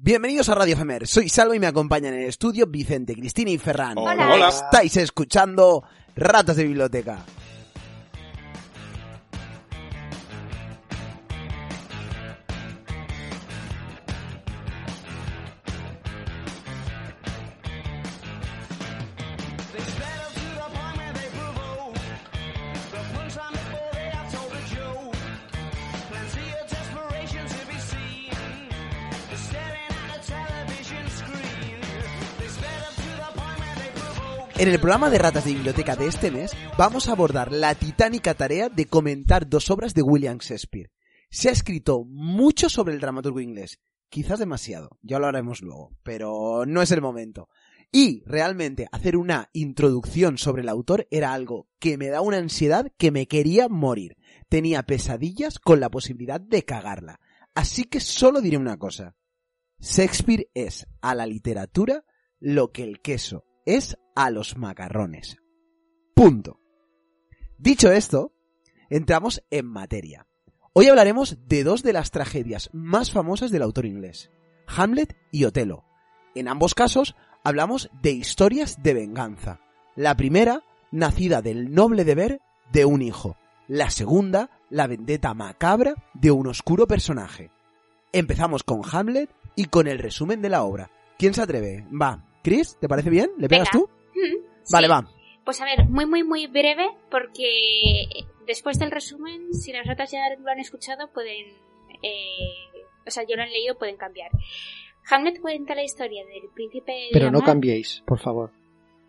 Bienvenidos a Radio Femer, soy Salvo y me acompañan en el estudio Vicente, Cristina y Ferran. Hola. Hola. Estáis escuchando Ratas de Biblioteca. En el programa de Ratas de Biblioteca de este mes vamos a abordar la titánica tarea de comentar dos obras de William Shakespeare. Se ha escrito mucho sobre el dramaturgo inglés, quizás demasiado, ya lo haremos luego, pero no es el momento. Y realmente hacer una introducción sobre el autor era algo que me da una ansiedad que me quería morir. Tenía pesadillas con la posibilidad de cagarla. Así que solo diré una cosa. Shakespeare es a la literatura lo que el queso es a los macarrones. Punto. Dicho esto, entramos en materia. Hoy hablaremos de dos de las tragedias más famosas del autor inglés, Hamlet y Otelo. En ambos casos hablamos de historias de venganza. La primera, nacida del noble deber de un hijo. La segunda, la vendetta macabra de un oscuro personaje. Empezamos con Hamlet y con el resumen de la obra. ¿Quién se atreve? Va, Chris, ¿te parece bien? ¿Le pegas Venga. tú? Mm, Vale, sí. va. Pues a ver, muy, muy, muy breve, porque después del resumen, si las ratas ya lo han escuchado, pueden. eh, o sea, ya lo han leído, pueden cambiar. Hamlet cuenta la historia del príncipe de Pero no cambiéis, por favor.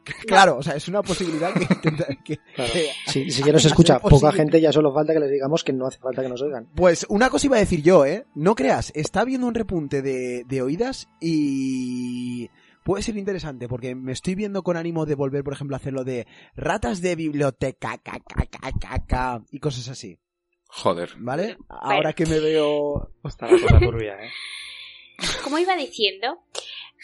Claro, o sea, es una posibilidad que, intenta- que- Claro. que- Si, si ya nos escucha poca gente, ya solo falta que les digamos que no hace falta que nos oigan. Pues una cosa iba a decir yo, ¿eh? No creas, está habiendo un repunte de, de oídas y puede ser interesante porque me estoy viendo con ánimo de volver, por ejemplo, a hacer lo de ratas de biblioteca ca, ca, ca, ca, ca, y cosas así, Joder. ¿vale? Ahora que me veo... Está la cosa turbia, ¿eh? Como iba diciendo,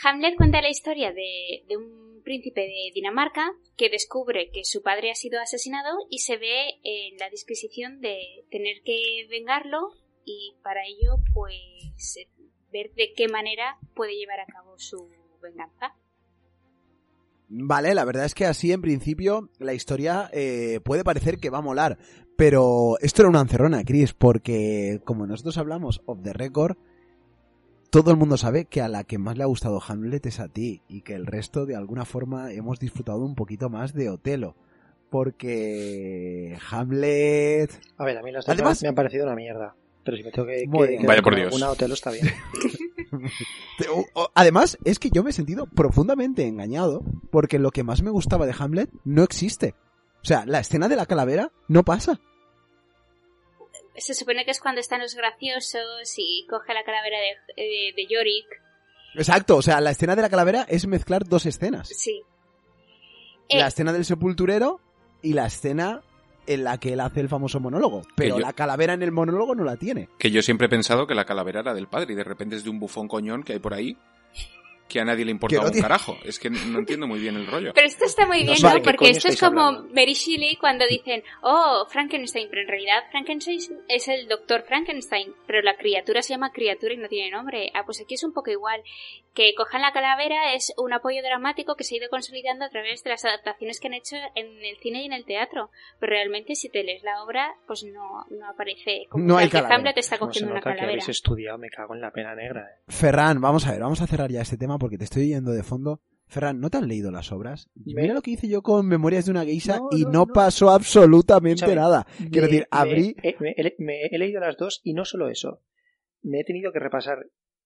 Hamlet cuenta la historia de, de un príncipe de Dinamarca que descubre que su padre ha sido asesinado y se ve en la disquisición de tener que vengarlo y para ello pues ver de qué manera puede llevar a cabo su venganza. Vale, la verdad es que así en principio la historia eh, puede parecer que va a molar, pero esto era una encerrona, Chris, porque como nosotros hablamos of the record, todo el mundo sabe que a la que más le ha gustado Hamlet es a ti y que el resto de alguna forma hemos disfrutado un poquito más de Otelo, porque Hamlet... A ver, a mí las Además- demás me han parecido una mierda. Pero si me tengo que, que quedar Vaya por con Dios. alguna hotel está bien. Además, es que yo me he sentido profundamente engañado porque lo que más me gustaba de Hamlet no existe. O sea, la escena de la calavera no pasa. Se supone que es cuando están los graciosos y coge la calavera de, de, de Yorick. Exacto, o sea, la escena de la calavera es mezclar dos escenas. Sí. Eh, La escena del sepulturero y la escena en la que él hace el famoso monólogo. Pero yo- la calavera en el monólogo no la tiene. Que yo siempre he pensado que la calavera era del padre y de repente es de un bufón coñón que hay por ahí que a nadie le importa Que no un tiene- carajo. Es que no entiendo muy bien el rollo. Pero esto está muy bien, ¿no? Porque esto es como hablando. Mary Shelley cuando dicen, oh, Frankenstein, pero en realidad Frankenstein es el doctor Frankenstein, pero la criatura se llama criatura y no tiene nombre. Ah, pues aquí es un poco igual. Que cojan la calavera es un apoyo dramático que se ha ido consolidando a través de las adaptaciones que han hecho en el cine y en el teatro. Pero realmente si te lees la obra, pues no, no aparece como No hay que calavera. Hamlet está No se cogiendo una nota que calavera. habéis estudiado, me cago en la pena negra. ¿eh? Ferran, vamos a ver, vamos a cerrar ya este tema porque te estoy yendo de fondo. Ferran, ¿no te han leído las obras? Mira lo que hice yo con Memorias de una geisha No, y no, no, no. pasó absolutamente nada. Quiero Me- decir, me- abrí... Me, he- me he leído las dos y no solo eso. Me he tenido que repasar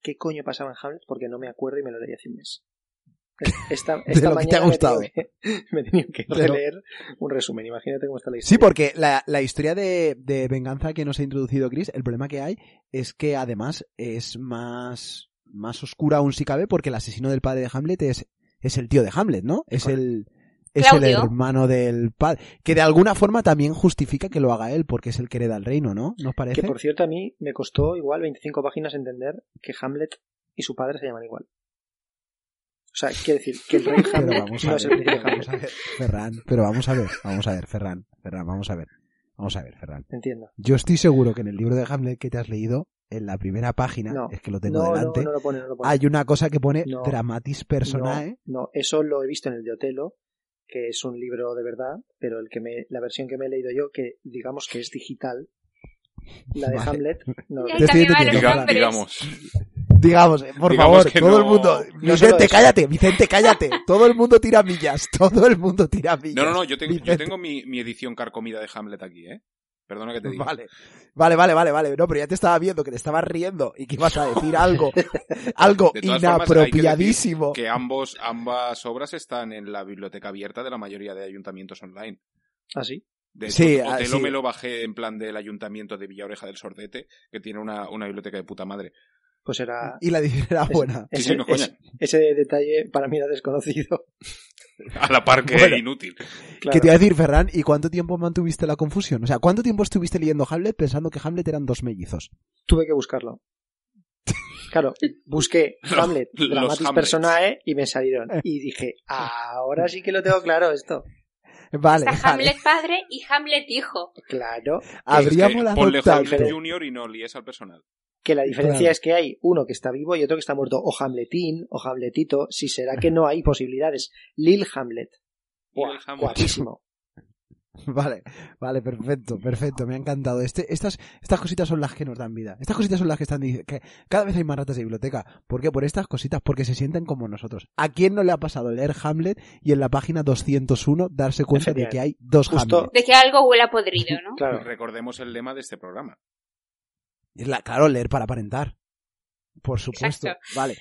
qué coño pasaba en Hamlet porque no me acuerdo y me lo leí hace un mes. Esta, De esta lo que te ha me gustado. tenido que- Me he tenido que De releer un resumen. Imagínate cómo está la Sí, historia. porque la, la historia de, de venganza que nos ha introducido Chris, el problema que hay es que además es más, más oscura aún si cabe porque el asesino del padre de Hamlet es, es el tío de Hamlet, ¿no? Es el, es el hermano del padre. Que de alguna forma también justifica que lo haga él porque es el que hereda el reino, ¿no? ¿Nos parece? Que por cierto, a mí me costó igual 25 páginas entender que Hamlet y su padre se llaman igual. O sea, quiere decir que el rey Pero Hamlet vamos no a es el ver, príncipe vamos a ver, Ferran, pero vamos a ver, vamos a ver, Ferran, Ferran, vamos a ver, vamos a ver, Ferran. Entiendo. Yo estoy seguro que en el libro de Hamlet que te has leído, en la primera página, No. es que lo tengo No, no, delante, no lo pone, no lo pone. hay una cosa que pone No. Dramatis Personae. No, no, eso lo he visto en el de Otelo, que es un libro de verdad, pero el que me, la versión que me he leído yo, que digamos que es digital, la de Vale. Hamlet, no, Ya Te estoy cambiaban entendiendo, los Fran. nombres. digamos. Digamos, eh, por Digamos favor, todo no- el mundo. no Vicente, cállate, Vicente, cállate. Todo el mundo tira millas, todo el mundo tira millas. No, no, no, yo tengo, yo tengo mi, mi edición carcomida de Hamlet aquí, ¿eh? Perdona que te diga. Vale, vale, vale, vale, vale. No, pero ya te estaba viendo que te estabas riendo y que ibas a decir algo, algo De todas formas, hay que inapropiadísimo. Que ambos, ambas obras están en la biblioteca abierta de la mayoría de ayuntamientos online. así. De hecho, Sí, ah, Otelo sí. me lo bajé en plan del ayuntamiento de Villaoreja del Sordete, que tiene una, una biblioteca de puta madre. Pues era... Y la edición era buena. Ese, sí, no, coña. ese- ese detalle para mí era desconocido. A la par que Bueno. inútil. Claro. ¿Qué te iba a decir, Ferran? ¿Y cuánto tiempo mantuviste la confusión? O sea, ¿cuánto tiempo estuviste leyendo Hamlet pensando que Hamlet eran dos mellizos? Tuve que buscarlo. Claro, busqué Hamlet, Los Dramatis Hamlets. Personae y me salieron. Y dije, ahora sí que lo tengo claro esto. Vale, Está vale. Hamlet padre y Hamlet hijo. Claro, Habría Es que molado ponle tanto. Hamlet Junior y no líes al personal. Que la diferencia Claro. es que hay uno que está vivo y otro que está muerto. O Hamletín, o Hamletito. Si será que no hay posibilidades. Lil Hamlet. Buah, Lil Hamlet. guapísimo. Vale, vale, perfecto, perfecto, me ha encantado. Este, estas, estas cositas son las que nos dan vida. Estas cositas son las que están que cada vez hay más ratas de biblioteca. ¿Por qué? Por estas cositas, porque se sienten como nosotros. ¿A quién no le ha pasado leer Hamlet y en la página 201 darse cuenta de que hay dos Justo- Hamlet? De que algo huele a podrido, ¿no? Claro. Recordemos el lema de este programa. Es la- claro, leer para aparentar. Por supuesto. Exacto. Vale.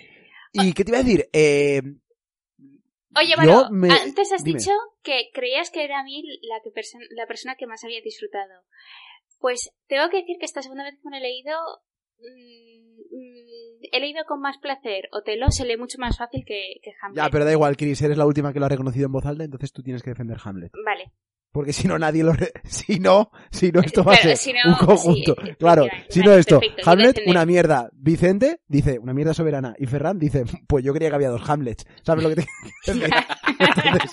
¿Y qué te iba a decir? Eh, Oye, bueno, me- antes has dime. dicho que creías que era a mí la, que perso- la persona que más había disfrutado. Pues tengo que decir que esta segunda vez que me he leído, mm, mm, he leído con más placer. Otelo se lee mucho más fácil que, que Hamlet. ya, pero da igual, Chris, eres la última que lo ha reconocido en voz alta, entonces tú tienes que defender Hamlet. Vale. Porque si no, nadie lo... re- Si no, si no, esto va a ser si no, un conjunto. sí, claro, si no esto, perfecto, Hamlet, una mierda. Vicente dice, una mierda soberana. Y Ferran dice, pues yo creía que había dos Hamlets. ¿Sabes lo que te Entonces,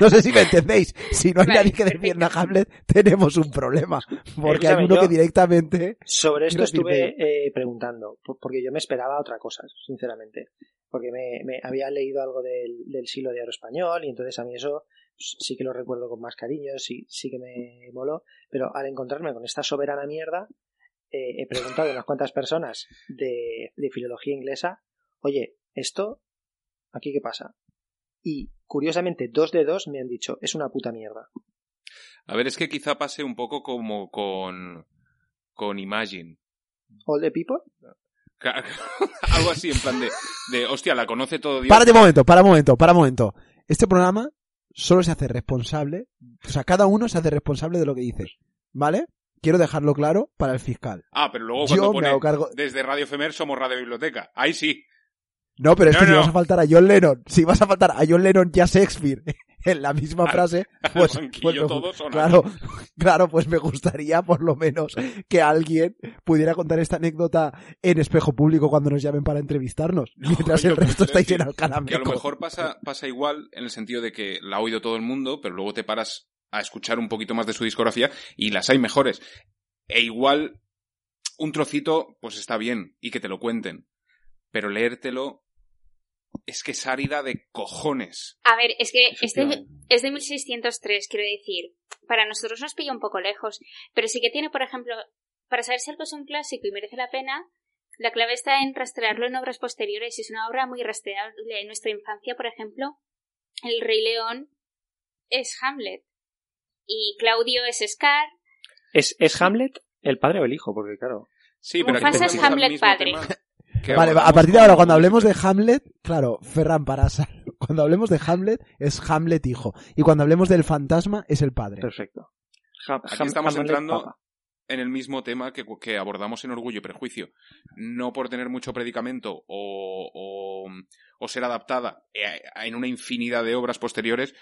no sé si me entendéis. Si no hay Vale, nadie que defienda a Hamlet, tenemos un problema. Porque hay uno yo- que directamente... Sobre esto estuve eh, preguntando, po- porque yo me esperaba otra cosa, sinceramente. Porque me, me había leído algo del, del siglo de oro español y entonces a mí eso sí que lo recuerdo con más cariño, sí, sí que me moló. Pero al encontrarme con esta soberana mierda, eh, he preguntado a unas cuantas personas de, de filología inglesa, oye, ¿esto aquí qué pasa? Y curiosamente, dos de dos me han dicho, es una puta mierda. A ver, es que quizá pase un poco como con, con Imagine. All the people, Algo así, en plan de, de, hostia, la conoce todo Dios. Párate un momento, para un momento, para un momento. Este programa solo se hace responsable, o sea, cada uno se hace responsable de lo que dice. ¿Vale? Quiero dejarlo claro para el fiscal. Ah, pero luego Yo cuando me pone hago cargo... desde Radio Femer somos Radio Biblioteca. Ahí sí. No, pero es No, que si vas a faltar a John Lennon, si vas a faltar a John Lennon y a Shakespeare en la misma frase, pues, pues me- claro, claro, pues me gustaría por lo menos que alguien pudiera contar esta anécdota en espejo público cuando nos llamen para entrevistarnos, mientras el resto estáis en decir Alcalá Que a lo mejor pasa, pasa igual en el sentido de que la ha oído todo el mundo, pero luego te paras a escuchar un poquito más de su discografía y las hay mejores. E igual un trocito, pues está bien, y que te lo cuenten. Pero leértelo es que es árida de cojones. A ver, es que es de, es de 1603, quiero decir. Para nosotros nos pilla un poco lejos. Pero sí que tiene, por ejemplo, para saber si algo es un clásico y merece la pena, la clave está en rastrearlo en obras posteriores. Y es una obra muy rastreable. En nuestra infancia, por ejemplo, El Rey León es Hamlet. Y Claudio es Scar. ¿Es, ¿es Hamlet el padre o el hijo? Porque claro, Sí, pero Mufasa es Hamlet padre. tema que Vale, a partir de ahora, cuando hablemos de Hamlet, claro, Ferran Parasa, cuando hablemos de Hamlet es Hamlet hijo, y cuando hablemos del fantasma es el padre. perfecto. Ha- Aquí Ham- estamos Hamlet, entrando papa. en el mismo tema que, que abordamos en Orgullo y Prejuicio. No por tener mucho predicamento o, o, o ser adaptada eh, en una infinidad de obras posteriores,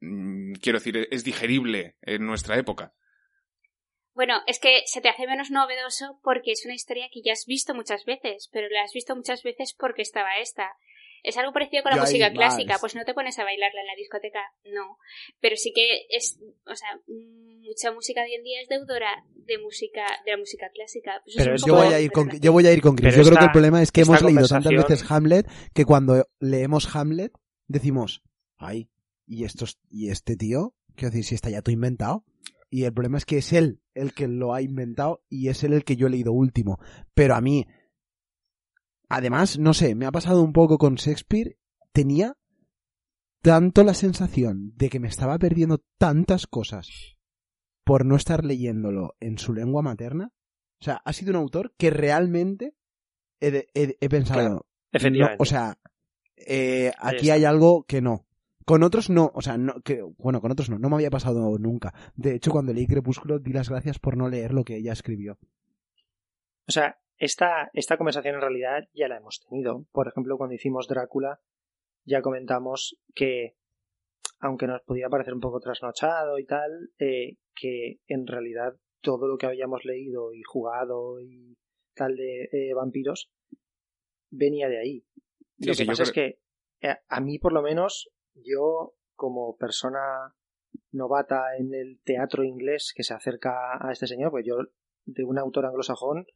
mm, quiero decir, es digerible en nuestra época. Bueno, es que se te hace menos novedoso porque es una historia que ya has visto muchas veces, pero la has visto muchas veces porque estaba esta. Es algo parecido con la Yo música más. clásica, pues no te pones a bailarla en la discoteca, no. Pero sí que es, o sea, mucha música de hoy en día es deudora de música, de la música clásica. Pues Pero Yo voy a ir con, yo voy a ir con Chris. Pero Yo creo que el problema es que hemos leído tantas veces Hamlet que cuando leemos Hamlet decimos, ay, y estos, y este tío, quiero decir, si está ya todo inventado. Y el problema es que es él el que lo ha inventado y es él el que yo he leído último. Pero a mí, además, no sé, me ha pasado un poco con Shakespeare. Tenía tanto la sensación de que me estaba perdiendo tantas cosas por no estar leyéndolo en su lengua materna. O sea, ha sido un autor que realmente he, he- he pensado. Claro, Efectivamente. no, o sea, eh, aquí hay algo que no. Con otros no, o sea, no, que, bueno, con otros no, no me había pasado nunca. De hecho, cuando leí Crepúsculo, di las gracias por no leer lo que ella escribió. O sea, esta, esta conversación en realidad ya la hemos tenido. Por ejemplo, cuando hicimos Drácula, ya comentamos que, aunque nos podía parecer un poco trasnochado y tal, eh, que en realidad todo lo que habíamos leído y jugado y tal de eh, vampiros venía de ahí. Sí, lo que pasa es que eh, a mí, por lo menos, yo como persona novata en el teatro inglés que se acerca a este señor, pues yo de un autor anglosajón,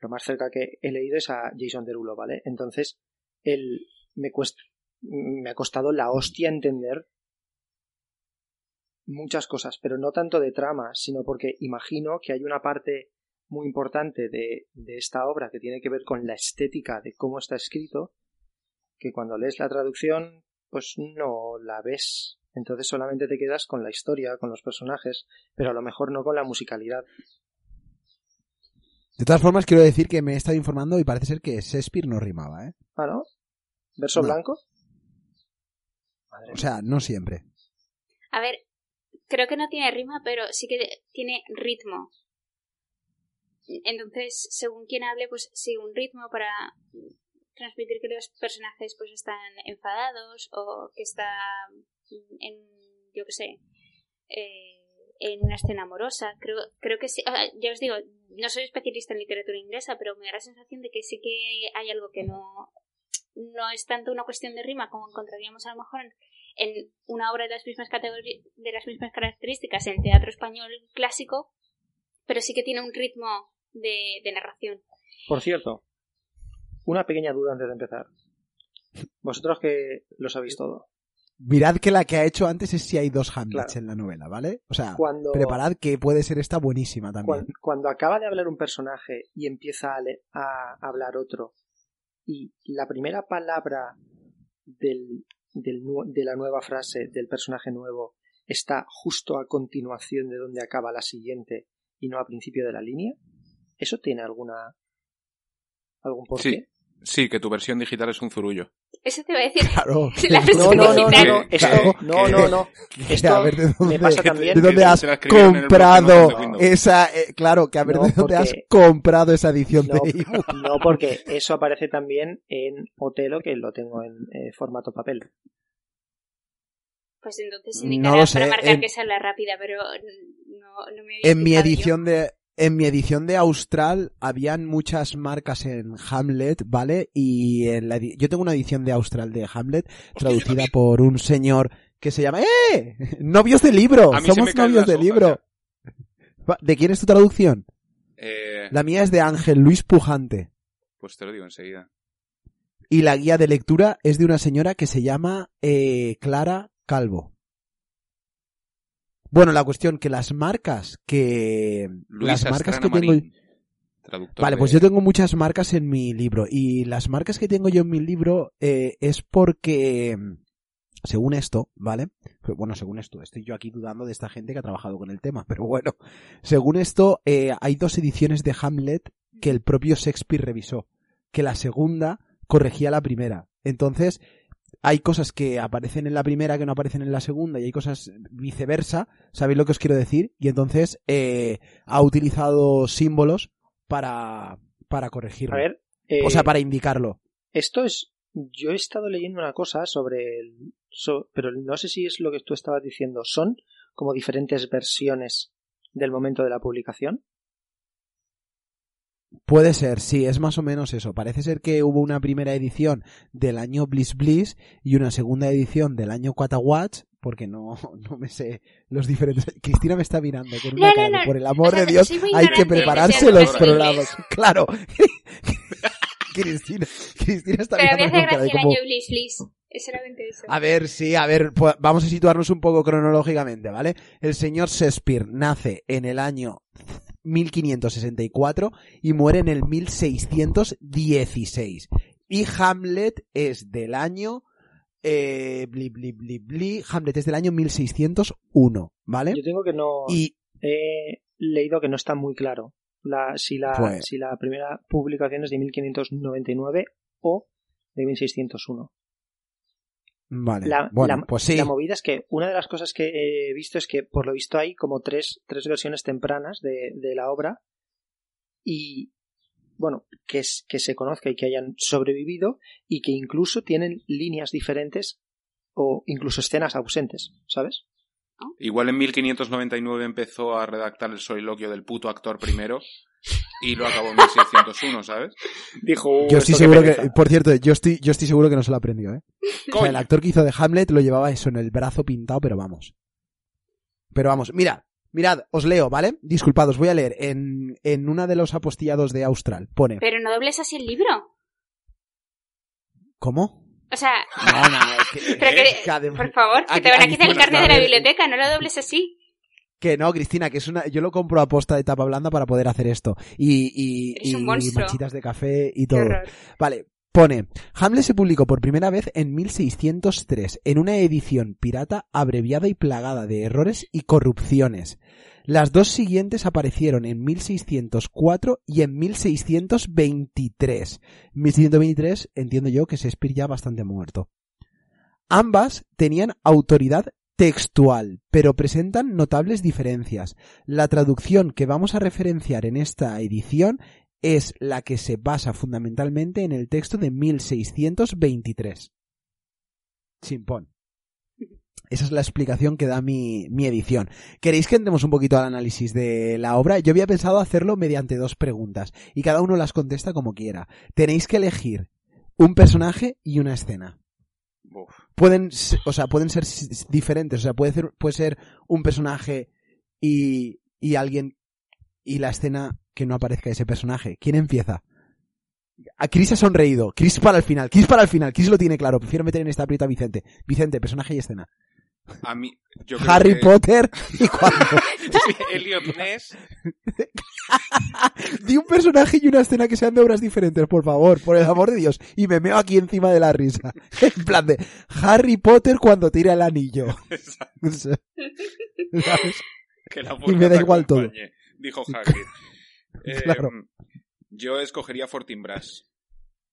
lo más cerca que he leído es a Jason Derulo, ¿vale? Entonces, él me cuesta, me ha costado la hostia entender muchas cosas, pero no tanto de trama, sino porque imagino que hay una parte muy importante de, de esta obra que tiene que ver con la estética de cómo está escrito, que cuando lees la traducción, pues no la ves. Entonces solamente te quedas con la historia, con los personajes, pero a lo mejor no con la musicalidad. De todas formas, quiero decir que me he estado informando y parece ser que Shakespeare no rimaba, ¿eh? Ah, ¿no? ¿Verso No. blanco? Madre O sea, no siempre. A ver, creo que no tiene rima, pero sí que tiene ritmo. Entonces, según quien hable, pues sigue un ritmo para transmitir que los personajes pues están enfadados o que está en, yo qué sé, eh, en una escena amorosa. Creo, creo que sí. sea, ya os digo, no soy especialista en literatura inglesa, pero me da la sensación de que sí que hay algo que no, no es tanto una cuestión de rima como encontraríamos a lo mejor en, una obra de las mismas de las mismas características en teatro español clásico, pero sí que tiene un ritmo de narración. Por cierto, una pequeña duda antes de empezar. Vosotros que lo sabéis todo. Mirad que la que ha hecho antes es si hay dos Hamlets Claro. en la novela, ¿vale? O sea, Cuando, preparad que puede ser esta buenísima también. cuan- cuando acaba de hablar un personaje y empieza a, le- a hablar otro, y la primera palabra del, del de la nueva frase del personaje nuevo está justo a continuación de donde acaba la siguiente y no a principio de la línea, ¿eso tiene alguna algún porqué? Sí. Sí, que tu versión digital es un zurullo. Eso te va a decir. Claro. La No, no, no, no, digital. no, esto, Claro. no, no, no. Que Esto a ver de dónde, me pasa también. de dónde has comprado esa, eh, claro, que a ver No, de dónde has comprado esa edición No, de ebook. no, porque eso aparece también en Otelo, que lo tengo en eh, formato papel. Pues entonces No indicará lo sé, para marcar en- que esa es la rápida, pero no, no me había En mi fijado yo. edición de en mi edición de Austral habían muchas marcas en Hamlet, ¿vale? Y en la yo tengo una edición de Austral de Hamlet traducida por un señor que se llama ¡Eh! Novios de libro. Somos novios de libro. Va, ¿De quién es tu traducción? Eh, La mía es de Ángel Luis Pujante. Pues te lo digo enseguida. Y la guía de lectura es de una señora que se llama eh, Clara Calvo. Bueno, la cuestión que las marcas que las Luis marcas Astrana que tengo Marín, Vale, de- pues yo tengo muchas marcas en mi libro y las marcas que tengo yo en mi libro eh, es porque según esto, ¿vale? Bueno, según esto, estoy yo aquí dudando de esta gente que ha trabajado con el tema, pero bueno, según esto eh, hay dos ediciones de Hamlet que el propio Shakespeare revisó, que la segunda corregía la primera. Entonces, hay cosas que aparecen en la primera que no aparecen en la segunda y hay cosas viceversa, ¿sabéis lo que os quiero decir? Y entonces eh, ha utilizado símbolos para, para corregirlo. A ver, eh, o sea, para indicarlo. esto es. Yo he estado leyendo una cosa sobre el. so- pero no sé si es lo que tú estabas diciendo. Son como diferentes versiones del momento de la publicación. Puede ser, sí, es más o menos eso. Parece ser que hubo una primera edición del año Bliss Bliss y una segunda edición del año Quatawatch, porque no, no me sé los diferentes. Cristina me está mirando con una No, cara no. por el amor O sea, de Dios, hay que prepararse los programas. Claro. Cristina, Cristina está Pero me mirando hace con cara de gracia el como... año Bliss Bliss. Es solamente eso. A ver, sí, a ver, pues vamos a situarnos un poco cronológicamente, ¿vale? El señor Shakespeare nace en el año 1564 y muere en el 1616. Y Hamlet es del año... Eh, bli, bli, bli, bli, Hamlet es del año 1601, ¿vale? Yo tengo que no. Y He leído que no está muy claro la, si, la, Pues- si la primera publicación es de 1599 o de 1601. Vale, La, bueno, la- pues sí. la movida es que una de las cosas que he visto es que por lo visto hay como tres, tres versiones tempranas de, de la obra y bueno, que, es, que se conozca y que hayan sobrevivido y que incluso tienen líneas diferentes o incluso escenas ausentes, ¿sabes? Igual en 1599 empezó a redactar el soliloquio del puto actor primero y lo acabó en 1601, ¿sabes? Dijo, Yo estoy seguro que, por cierto, yo estoy, yo estoy seguro que no se lo aprendió, ¿eh? O sea, Coño. el actor que hizo de Hamlet lo llevaba eso en el brazo pintado, pero vamos. Pero vamos, mira, mirad, os leo, ¿vale? Disculpad, os voy a leer. En, en una de los apostillados de Austral pone. Pero no dobles así el libro. ¿Cómo? O sea, No, no, es que, Pero que- es que adem- por favor, que te van a quitar el carnet de la biblioteca, no lo dobles así. que no, Cristina, que es una, yo lo compro a posta de tapa blanda para poder hacer esto. Y, y, y monstruo. manchitas de café y todo. Vale, pone, Hamlet se publicó por primera vez en 1603, en una edición pirata abreviada y plagada de errores y corrupciones. Las dos siguientes aparecieron en 1604 y en 1623. 1623 entiendo yo que Shakespeare ya bastante muerto. Ambas tenían autoridad textual, pero presentan notables diferencias. La traducción que vamos a referenciar en esta edición es la que se basa fundamentalmente en el texto de 1623. Chimpón. Esa es la explicación que da mi, mi edición. ¿Queréis que entremos un poquito al análisis de la obra? Yo había pensado hacerlo mediante dos preguntas y cada uno las contesta como quiera. Tenéis que elegir un personaje y una escena. Uf. Pueden, o sea, pueden ser diferentes. O sea, puede ser, puede ser un personaje y, y alguien y la escena que no aparezca ese personaje. ¿Quién empieza? A Chris ha sonreído. Chris para el final. Chris para el final. Chris lo tiene claro. Prefiero meter en esta aprieta a Vicente. Vicente, personaje y escena. A mí, yo creo Harry que- Potter y cuando. Elliot Ness. Di un personaje y una escena que sean de obras diferentes, por favor, por el amor de Dios. Y me meo aquí encima de la risa. En plan de Harry Potter cuando tira el anillo. O sea, ¿sabes? Que la Y me da igual todo. Dijo Hagrid. Eh, Claro. Yo escogería Fortinbras.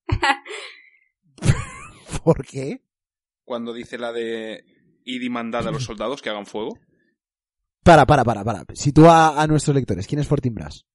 ¿Por qué? Cuando dice la de id y mandad a los soldados que hagan fuego. Para, para, para, para. Sitúa a nuestros lectores. ¿Quién es Fortinbras?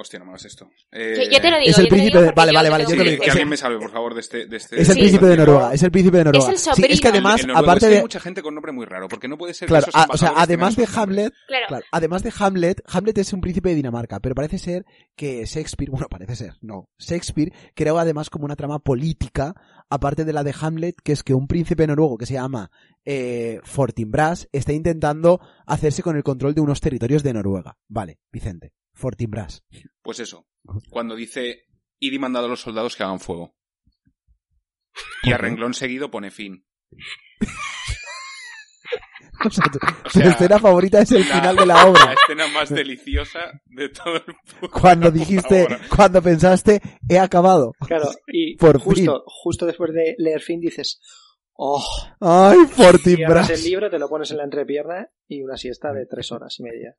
Hostia, no me hagas esto. Eh, Yo, yo te lo digo. es el príncipe de- vale, vale, vale, yo te lo digo. que alguien me salve, por favor, de este... De este Es el Sí. príncipe de Noruega. Es el príncipe de Noruega. el Sí, es que además, En aparte es que hay de. mucha gente con nombre muy raro, porque no puede ser que Claro, esos a- o sea, embajadores además de. Hamlet, Claro. Claro, además de Hamlet, Hamlet es un príncipe de Dinamarca, pero parece ser que Shakespeare, bueno, parece ser, no, Shakespeare creó además como una trama política, aparte de la de Hamlet, que es que un príncipe noruego que se llama eh, Fortinbras está intentando hacerse con el control de unos territorios de Noruega. Vale, Vicente, Fortinbras. Pues eso. Cuando dice id y mandad a los soldados que hagan fuego. Y a renglón seguido pone fin. O sea, tu, O tu sea, escena favorita es el la- final de la La obra. escena más deliciosa de todo el puto- Cuando la dijiste, obra. cuando pensaste, he acabado. Claro, y Por justo, justo después de leer fin dices, oh, Ay, y abres Fortinbras. el libro, te lo pones en la entrepierna y una siesta de tres horas y media.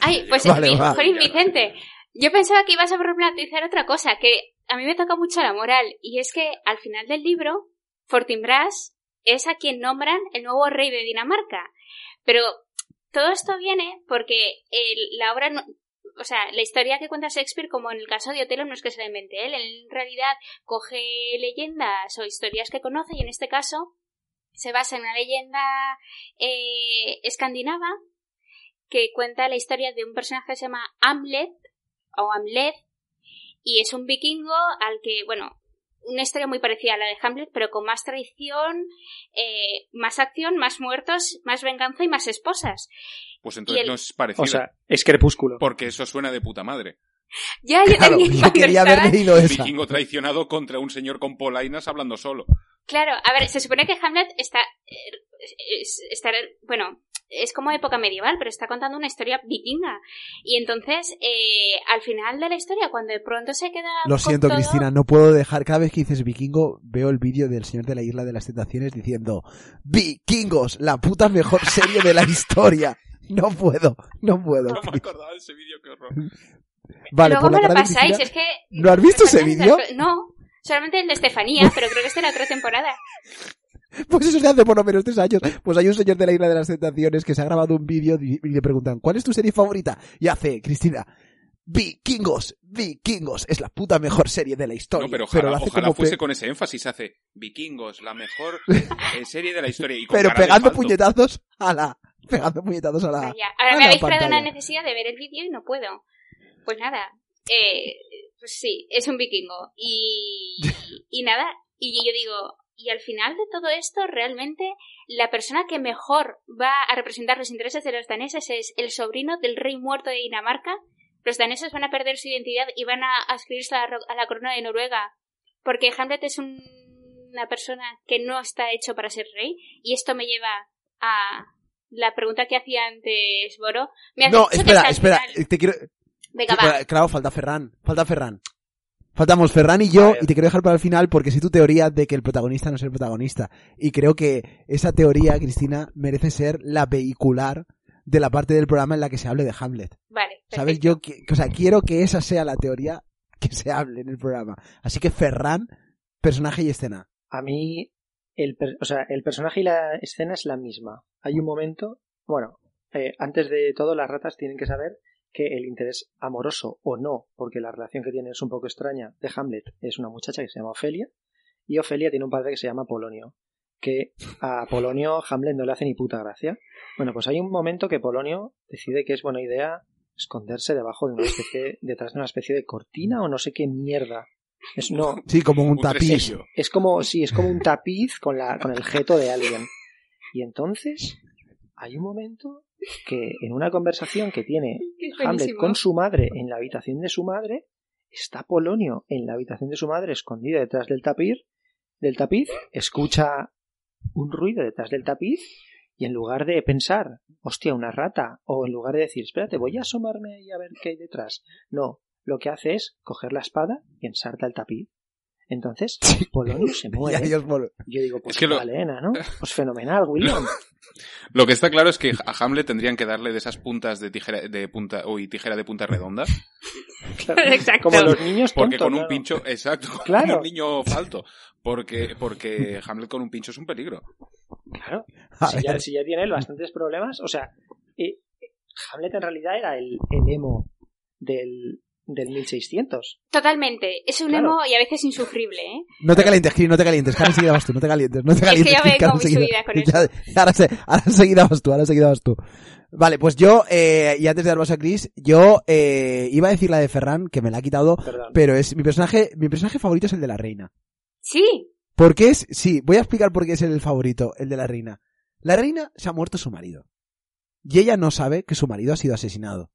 Ay, pues Vale, va. jolín, Vicente, yo pensaba que ibas a problematizar otra cosa, que a mí me toca mucho la moral, y es que al final del libro, Fortinbras es a quien nombran el nuevo rey de Dinamarca. Pero todo esto viene porque el- la obra, no- o sea, la historia que cuenta Shakespeare, como en el caso de Otelo, no es que se la invente él, él en realidad coge leyendas o historias que conoce, y en este caso se basa en una leyenda eh, escandinava que cuenta la historia de un personaje que se llama Hamlet o Hamlet y es un vikingo al que, bueno, una historia muy parecida a la de Hamlet, pero con más traición, eh, más acción, más muertos, más venganza y más esposas. Pues entonces el- no es parecido. O sea, es crepúsculo. porque eso suena de puta madre. Ya, yo Claro, también yo cuando quería estaba- haber leído esa. Vikingo traicionado contra un señor con polainas hablando solo. Claro, a ver, se supone que Hamlet está, eh, es- está, bueno, es como época medieval, pero está contando una historia vikinga. Y entonces, eh, al final de la historia, cuando de pronto se queda... Lo con siento, todo- Cristina, no puedo dejar. Cada vez que dices vikingo, veo el vídeo del señor de la isla de las tentaciones diciendo Vikingos, la puta mejor serie de la historia. No puedo, no puedo. No me acordaba de ese vídeo, qué horror. Vale, Luego por me lo pasáis, Cristina- es que... ¿No has visto ese vídeo? No, solamente el de Estefanía, pero creo que es de la otra temporada. Pues eso se hace por lo menos tres años. Pues hay un señor de la isla de las tentaciones que se ha grabado un vídeo y le preguntan, ¿cuál es tu serie favorita? Y hace, Cristina, Vikingos, Vikingos, es la puta mejor serie de la historia. No, pero ojalá, hace ojalá como fuese pe- con ese énfasis. Hace Vikingos, la mejor eh, serie de la historia. Y con pero pegando puñetazos a la, pegando puñetazos a la, Vaya, a ahora me la habéis creado una necesidad de ver el vídeo y no puedo. Pues nada, eh, pues sí, es un vikingo. Y, y nada, y yo digo, y al final de todo esto, realmente la persona que mejor va a representar los intereses de los daneses es el sobrino del rey muerto de Dinamarca. Los daneses van a perder su identidad y van a adscribirse a la, a la corona de Noruega. Porque Hamlet es un- una persona que no está hecho para ser rey. Y esto me lleva a la pregunta que hacía antes Boro. Me has No, dicho espera, espera, te quiero, Venga, Sí, va. pero, Claro, falta Ferran. Falta Ferran. Faltamos Ferran y yo, y te quiero dejar para el final porque sé tu teoría de que el protagonista no es el protagonista. Y creo que esa teoría, Cristina, merece ser la vehicular de la parte del programa en la que se hable de Hamlet. Vale. ¿Sabes? Yo, o sea, quiero que esa sea la teoría que se hable en el programa. Así que Ferran, personaje y escena. A mí, el, per- o sea, el personaje y la escena es la misma. Hay un momento, bueno, eh, antes de todo las ratas tienen que saber que el interés amoroso o no, porque la relación que tiene es un poco extraña, de Hamlet es una muchacha que se llama Ofelia y Ofelia tiene un padre que se llama Polonio, que a Polonio Hamlet no le hace ni puta gracia. Bueno, pues hay un momento que Polonio decide que es buena idea esconderse debajo de una especie, detrás de una especie de cortina o no sé qué mierda. Es, no, Sí, como un Un tapiz. es como, sí, es como un tapiz con, la, con el jeto de alguien. Y entonces hay un momento que en una conversación que tiene Hamlet con su madre en la habitación de su madre, está Polonio en la habitación de su madre escondido detrás del tapiz, del tapiz, escucha un ruido detrás del tapiz y en lugar de pensar, hostia, una rata, o en lugar de decir, espérate, voy a asomarme y a ver qué hay detrás, no, lo que hace es coger la espada y ensarta el tapiz. Entonces, Polonio se muere. Yo digo, pues Es que lo- ¿no? Pues fenomenal, William. Lo que está claro es que a Hamlet tendrían que darle de esas puntas de tijera de punta, uy, tijera de punta redonda, Exacto. Como los niños porque con un claro. pincho, exacto, como Claro. un niño falto, porque porque Hamlet con un pincho es un peligro. Claro. Si ya, si ya tiene él bastantes problemas, o sea, eh, Hamlet en realidad era el, el emo del, del 1600. Totalmente. Es un Claro. emo y a veces insufrible, ¿eh? No te calientes, Cris, no te calientes. que Ahora enseguida vas tú, no te calientes, no te calientes. subida con ya- ahora, se- ahora enseguida vas tú, ahora enseguida vas tú. Vale, pues yo, eh, y antes de dar paso a Chris, yo eh, iba a decir la de Ferran, que me la ha quitado, Perdón. pero es mi personaje, mi personaje favorito es el de la reina. Sí. ¿Por qué es? Sí, voy a explicar por qué es el favorito, el de la reina. La reina se ha muerto su marido. Y ella no sabe que su marido ha sido asesinado.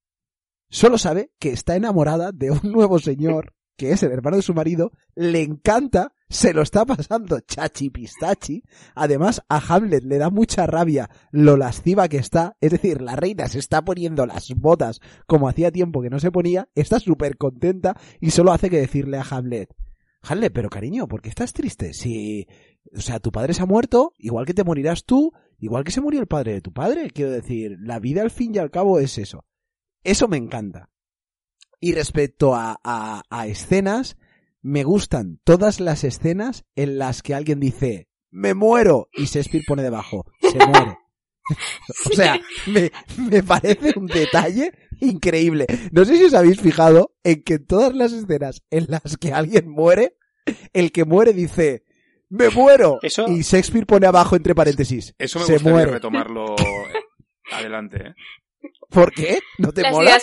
Solo sabe que está enamorada de un nuevo señor, que es el hermano de su marido, le encanta, se lo está pasando chachi pistachi. Además, a Hamlet le da mucha rabia lo lasciva que está. Es decir, la reina se está poniendo las botas como hacía tiempo que no se ponía, está súper contenta y solo hace que decirle a Hamlet, Hamlet, pero cariño, ¿por qué estás triste? Si, o sea, tu padre se ha muerto, igual que te morirás tú, igual que se murió el padre de tu padre. Quiero decir, la vida al fin y al cabo es eso. Eso me encanta. Y respecto a, a, a escenas, me gustan todas las escenas en las que alguien dice, me muero, y Shakespeare pone debajo, se muere. o sea, me, me parece un detalle increíble. No sé si os habéis fijado en que en todas las escenas en las que alguien muere, el que muere dice, me muero. Eso- Y Shakespeare pone abajo entre paréntesis, Eso me se gustaría muere. retomarlo adelante, ¿eh? ¿Por qué? ¿No te Las mola?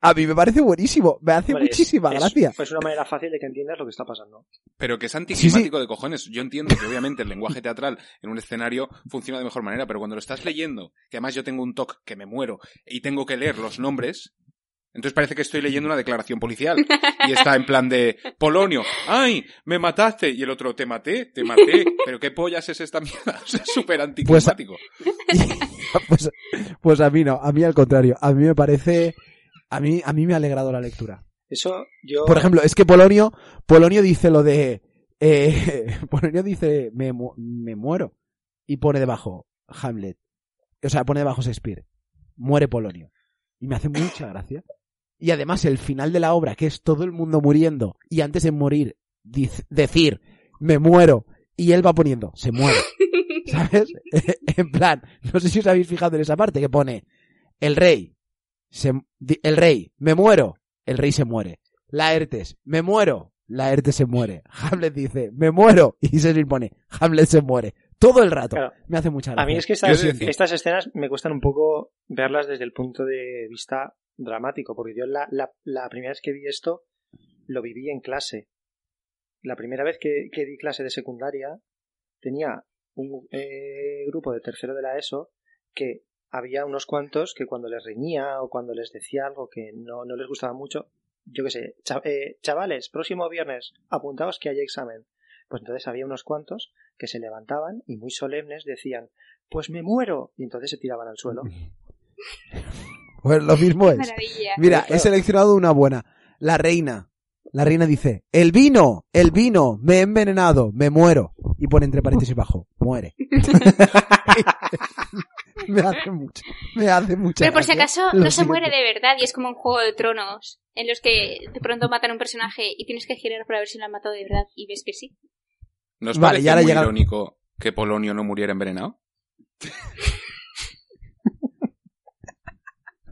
A mí me parece buenísimo, me hace es- muchísima es- gracia. Es una manera fácil de que entiendas lo que está pasando. Pero que es anticlimático de cojones. Yo entiendo que obviamente el lenguaje teatral en un escenario funciona de mejor manera, pero cuando lo estás leyendo, que además yo tengo un toque que me muero y tengo que leer los nombres, entonces parece que estoy leyendo una declaración policial. Y está en plan de Polonio, ¡ay! ¡Me mataste! Y el otro, te maté, te maté. Pero qué pollas es esta mierda. Es súper anticlimático. pues, pues a mí no, a mí al contrario, a mí me parece, a mí, a mí me ha alegrado la lectura. Eso yo... Por ejemplo, es que Polonio, Polonio dice lo de, eh, Polonio dice, me, mu- me muero. Y pone debajo, Hamlet. O sea, pone debajo Shakespeare. Muere Polonio. Y me hace mucha gracia. Y además el final de la obra, que es todo el mundo muriendo, y antes de morir, decir, me muero, y él va poniendo, se muere. ¿Sabes? en plan, no sé si os habéis fijado en esa parte que pone, el rey, se, el rey, me muero, el rey se muere. Laertes, me muero, Laertes se muere. Hamlet dice, me muero, y Shakespeare pone, Hamlet se muere. Todo el rato. Claro. Me hace mucha gracia. A mí es que estas escenas me cuestan un poco verlas desde el punto de vista dramático, porque yo la, la, la primera vez que vi esto lo viví en clase. La primera vez que, que di clase de secundaria tenía un eh, grupo de tercero de la ESO que había unos cuantos que cuando les reñía o cuando les decía algo que no, no les gustaba mucho, yo qué sé, cha- eh, chavales, próximo viernes, apuntaos que hay examen. Pues entonces había unos cuantos que se levantaban y muy solemnes decían, pues me muero. Y entonces se tiraban al suelo. Pues lo mismo es. Maravilla. Mira, he seleccionado una buena. La reina. La reina dice, el vino, el vino, me he envenenado, me muero. Y pone entre paréntesis bajo, muere. me hace mucho, me hace mucha Pero por si acaso lo no se siguiente. muere de verdad y es como un juego de tronos en los que de pronto matan a un personaje y tienes que girar para ver si lo han matado de verdad y ves que sí. ¿No os Vale, parece ya muy llega- irónico que Polonio no muriera envenenado?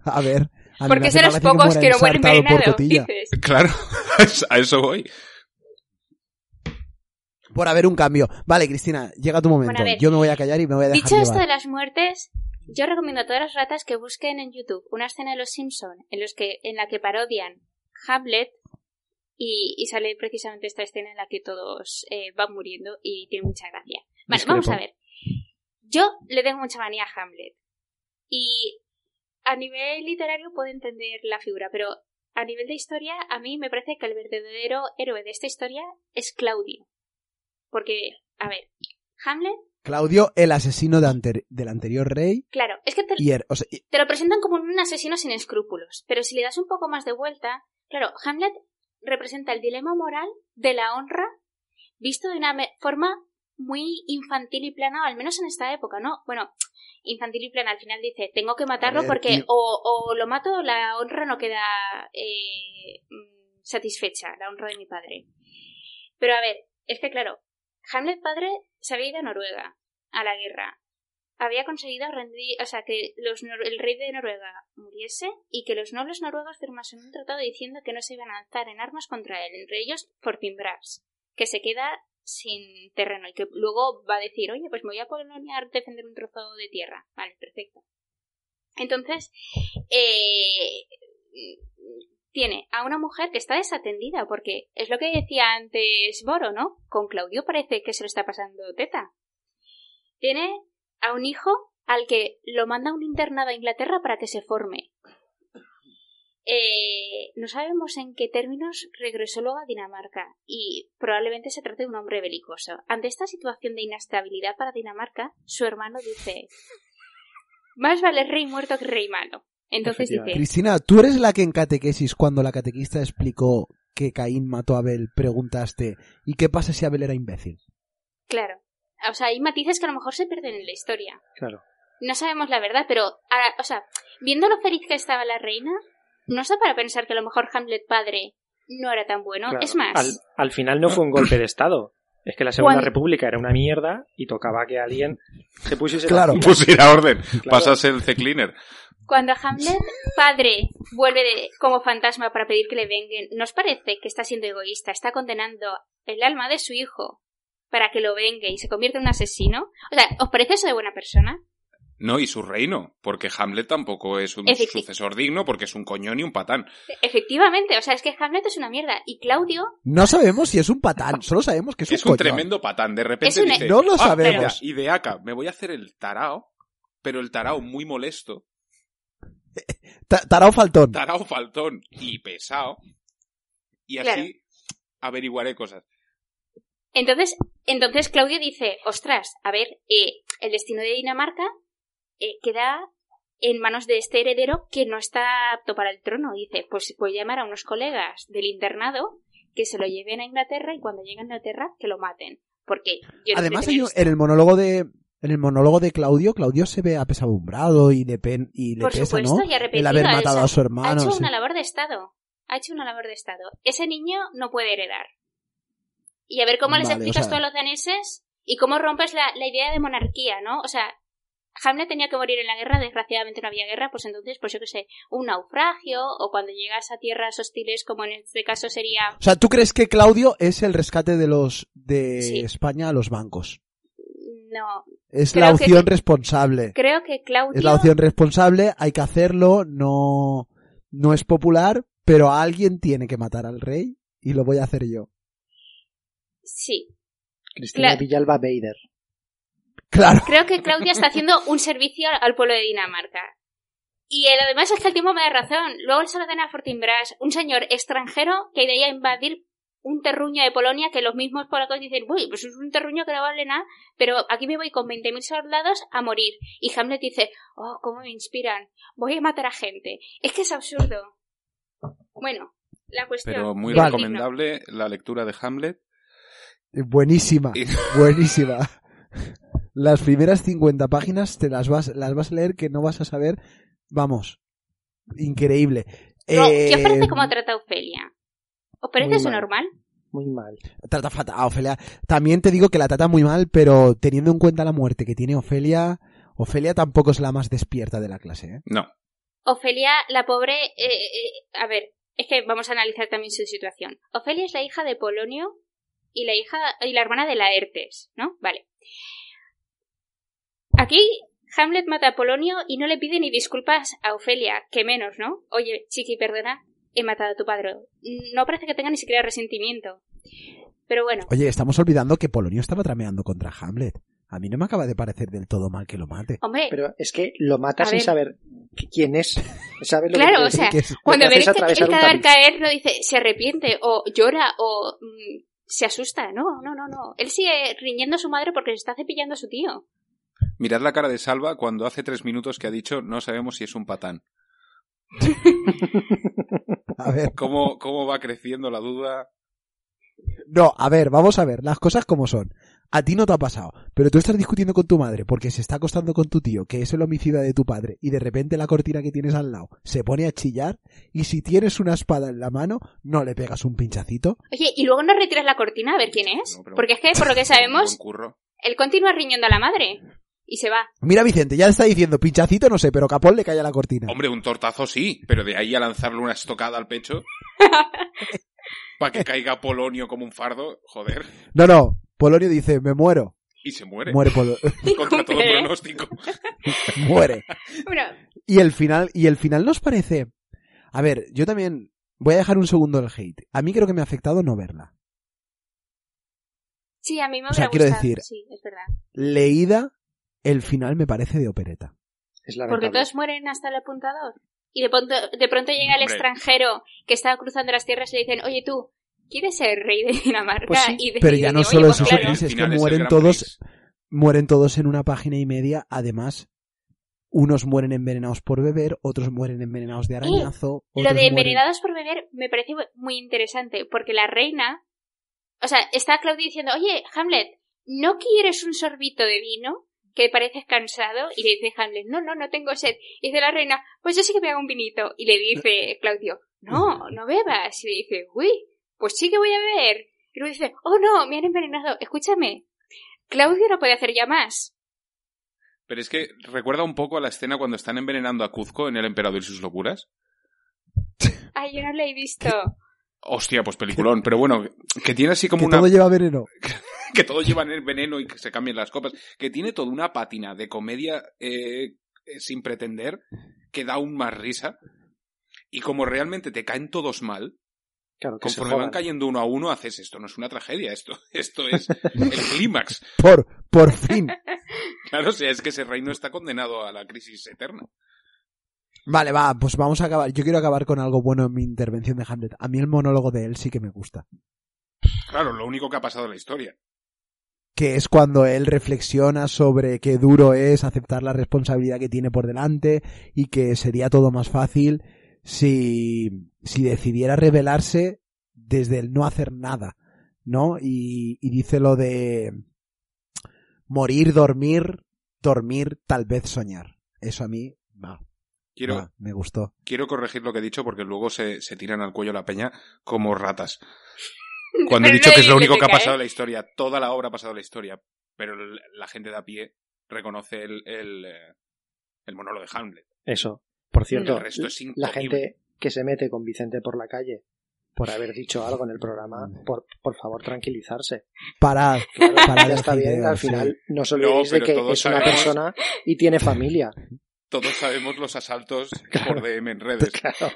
A ver. a Porque más los pocos que no mueren envenenados, dices. Claro, a eso voy. Por haber un cambio. Vale, Cristina, llega tu momento. Bueno, a ver. Yo me voy a callar y me voy a dejar Dicho esto de las muertes, yo recomiendo a todas las ratas que busquen en YouTube una escena de Los Simpson en los que en la que parodian Hamlet y, y sale precisamente esta escena en la que todos eh, van muriendo y tiene mucha gracia. Vale, Discrepo. vamos a ver. Yo le tengo mucha manía a Hamlet y a nivel literario puedo entender la figura, pero a nivel de historia a mí me parece que el verdadero héroe de esta historia es Claudio. Porque, a ver, Hamlet, Claudio, el asesino de del anterior rey. claro, es que te, Y, er- o sea, y- te lo presentan como un asesino sin escrúpulos, pero si le das un poco más de vuelta, claro, Hamlet representa el dilema moral de la honra visto de una forma muy infantil y plana, al menos en esta época, ¿no? Bueno, infantil y plana, al final dice, tengo que matarlo ver, porque o, o lo mato o la honra no queda eh, mm, satisfecha, la honra de mi padre. Pero a ver, es que claro, Hamlet padre se había ido a Noruega, a la guerra, había conseguido rendir, o sea, que los el rey de Noruega muriese y que los nobles noruegos firmasen un tratado diciendo que no se iban a alzar en armas contra él, entre ellos Fortinbras, que se queda sin terreno y que luego va a decir, oye, pues me voy a Polonia a defender un trozo de tierra. Vale, perfecto. Entonces, eh, tiene a una mujer que está desatendida, porque es lo que decía antes Boro, ¿no? Con Claudio parece que se lo está pasando teta. Tiene a un hijo al que lo manda a un internado a Inglaterra para que se forme. Eh, no sabemos en qué términos regresó luego a Dinamarca y probablemente se trate de un hombre belicoso. Ante esta situación de inestabilidad para Dinamarca, su hermano dice: Más vale rey muerto que rey malo. Entonces dice: Cristina, tú eres la que en catequesis, cuando la catequista explicó que Caín mató a Abel, preguntaste, ¿y qué pasa si Abel era imbécil? Claro. O sea, hay matices que a lo mejor se pierden en la historia. Claro. No sabemos la verdad, pero, a- o sea, viendo lo feliz que estaba la reina, no está para pensar que a lo mejor Hamlet padre no era tan bueno. Claro. Es más, Al, al final no fue un golpe de Estado. Es que la Segunda República era una mierda y tocaba que alguien se pusiese Claro. la Pusiera orden, Claro. pasase el C-Cleaner. cuando Hamlet padre vuelve de- como fantasma para pedir que le venguen, ¿nos parece que está siendo egoísta? Está condenando el alma de su hijo para que lo vengue y se convierta en un asesino. O sea, ¿os parece eso de buena persona? No, y su reino, porque Hamlet tampoco es un Efecti- sucesor digno, porque es un coñón y un patán. Efectivamente, o sea, es que Hamlet es una mierda. Y Claudio, No sabemos si es un patán, solo sabemos que es un, Es un tremendo patán. De repente dice, No lo "Ah, sabemos". mira, y de acá, me voy a hacer el tarao, pero el tarao muy molesto, Ta- Tarao faltón. tarao faltón y pesado, y así Claro. averiguaré cosas. entonces, entonces Claudio dice, ostras, a ver, eh, el destino de Dinamarca eh, queda en manos de este heredero que no está apto para el trono. Dice, pues voy a llamar a unos colegas del internado que se lo lleven a Inglaterra y cuando lleguen a Inglaterra que lo maten. Porque yo no Además, hay en el monólogo de en el monólogo de Claudio, Claudio se ve apesadumbrado y le, pen, y le Por pesa, supuesto, ¿no? y ha. El haber ha matado hecho- a su Ha hermano. hecho sí. una labor de Estado. Ha hecho una labor de Estado. Ese niño no puede heredar. Y a ver cómo les Vale, o explicas sea- tú a los daneses y cómo rompes la, la idea de monarquía, ¿no? O sea, Hamlet tenía que morir en la guerra, desgraciadamente no había guerra, pues entonces, pues yo qué sé, un naufragio, o cuando llegas a tierras hostiles, como en este caso sería... O sea, ¿tú crees que Claudio es el rescate de los de Sí. España a los bancos? No, Es Creo la que- opción responsable. creo que Claudio... Es la opción responsable, hay que hacerlo, no, no es popular, pero alguien tiene que matar al rey y lo voy a hacer yo. Sí, Cristina. Villalba Bader. Claro. Creo que Claudia está haciendo un servicio al pueblo de Dinamarca. Y el- además es que el tiempo me da razón. Luego se lo dan a Fortinbras, un señor extranjero que iría a invadir un terruño de Polonia que los mismos polacos dicen, uy, pues es un terruño que no vale nada, pero aquí me voy con 20.000 soldados a morir. Y Hamlet dice, oh, cómo me inspiran, voy a matar a gente. Es que es absurdo. Bueno, la cuestión... Pero muy Vale. recomendable la lectura de Hamlet. Buenísima, buenísima. Las primeras 50 páginas te las vas, las vas a leer que no vas a saber, vamos, increíble. No, ¿Qué os Eh, parece cómo trata a Ofelia? ¿Os parece eso mal. normal? Muy mal. Trata fatal a Ofelia. También te digo que la trata muy mal, pero teniendo en cuenta la muerte que tiene Ofelia, Ofelia tampoco es la más despierta de la clase, ¿eh? No, Ofelia, la pobre, eh, eh, a ver, es que vamos a analizar también su situación. Ofelia es la hija de Polonio y la hija y la hermana de Laertes, ¿no? Vale. Aquí Hamlet mata a Polonio y no le pide ni disculpas a Ofelia, que menos, ¿no? Oye, chiqui, perdona, he matado a tu padre. No parece que tenga ni siquiera resentimiento. Pero bueno, Oye, estamos olvidando que Polonio estaba trameando contra Hamlet. A mí no me acaba de parecer del todo mal que lo mate. hombre, Pero es que lo mata sin ver. saber qui- quién es. ¿Sabes lo que Claro, quiero o sea? Que es- cuando lo que ve hace el, cadáver caer no dice se arrepiente o llora o mm, se asusta. No, no, no, no. Él sigue riñendo a su madre porque se está cepillando a su tío. Mirad la cara de Salva cuando hace tres minutos que ha dicho no sabemos si es un patán. A ver, ¿Cómo, cómo va creciendo la duda? no, a ver, vamos a ver, las cosas como son. A ti no te ha pasado, pero tú estás discutiendo con tu madre porque se está acostando con tu tío, que es el homicida de tu padre, y de repente la cortina que tienes al lado se pone a chillar, y si tienes una espada en la mano, no le pegas un pinchacito. Oye, y luego no retiras la cortina a ver quién es. No, pero- Porque es que, por lo que sabemos, él continúa riñendo a la madre. Y se va. Mira Vicente, ya está diciendo pinchacito, no sé, pero Capón le cae a la cortina. Hombre, un tortazo sí, pero de ahí a lanzarle una estocada al pecho para que caiga Polonio como un fardo, joder, No, no, Polonio dice, me muero. y se muere. Muere Polo- Contra todo pronóstico. muere. Bueno, Y el final, y el final nos parece. A ver, yo también voy a dejar un segundo el hate. A mí creo que me ha afectado no verla. sí, a mí me O sea, quiero gustado. decir- Sí, es verdad. Leída, el final me parece de opereta. Es Porque todos mueren hasta el apuntador. Y de pronto, de pronto llega el extranjero que está cruzando las tierras y le dicen, oye tú, ¿quieres ser rey de Dinamarca? Pues sí, y de- pero y ya no "Oye, solo pues eso, claro". Es que mueren todos-. Mueren todos en una página y media, además. Unos mueren envenenados por beber, otros mueren envenenados de arañazo. Lo de mueren- envenenados por beber me parece muy interesante, porque la reina, o sea, está Claudia diciendo, oye, Hamlet, ¿no quieres un sorbito de vino? Que pareces cansado, y le dice Hamlet, no, no, no tengo sed. Y dice la reina, pues yo sí que me hago un vinito. Y le dice Claudio, no, no bebas. Y le dice, uy, pues sí que voy a beber. Y luego dice, oh no, me han envenenado. Escúchame, Claudio no puede hacer ya más. Pero es que recuerda un poco a la escena cuando están envenenando a Cuzco en El Emperador y sus locuras. Ay, yo no lo he visto. Hostia, pues peliculón. Pero bueno, que tiene así como Que una, todo lleva veneno. que todo lleva en el veneno y que se cambien las copas, que tiene toda una pátina de comedia eh, eh, sin pretender que da aún más risa. Y como realmente te caen todos mal, Claro, que conforme van cayendo uno a uno, haces esto. No es una tragedia, esto, esto es el clímax. Por, por fin. Claro, o sea, es que ese reino está condenado a la crisis eterna. Vale, va, pues vamos a acabar. Yo quiero acabar con algo bueno en mi intervención de Hamlet. A mí el monólogo de él sí que me gusta. Claro, lo único que ha pasado en la historia. Que es cuando él reflexiona sobre qué duro es aceptar la responsabilidad que tiene por delante y que sería todo más fácil si, si decidiera rebelarse desde el no hacer nada, ¿no? Y, y dice lo de morir, dormir, dormir, tal vez soñar. Eso a mí, va, Quiero, va, me gustó. quiero corregir lo que he dicho porque luego se, se tiran al cuello la peña como ratas. Cuando he dicho que es lo único que ha pasado en la historia, toda la obra ha pasado en la historia, pero la gente de a pie reconoce el, el, eh, el monólogo de Hamlet. Eso. Por cierto, El resto es la gente que se mete con Vicente por la calle por haber dicho algo en el programa, por, por favor, tranquilizarse. Parad, Claro, parad ya está bien, al sí. final no os olvidéis de que es una persona y tiene familia. Todos sabemos los asaltos por DM en redes. Claro.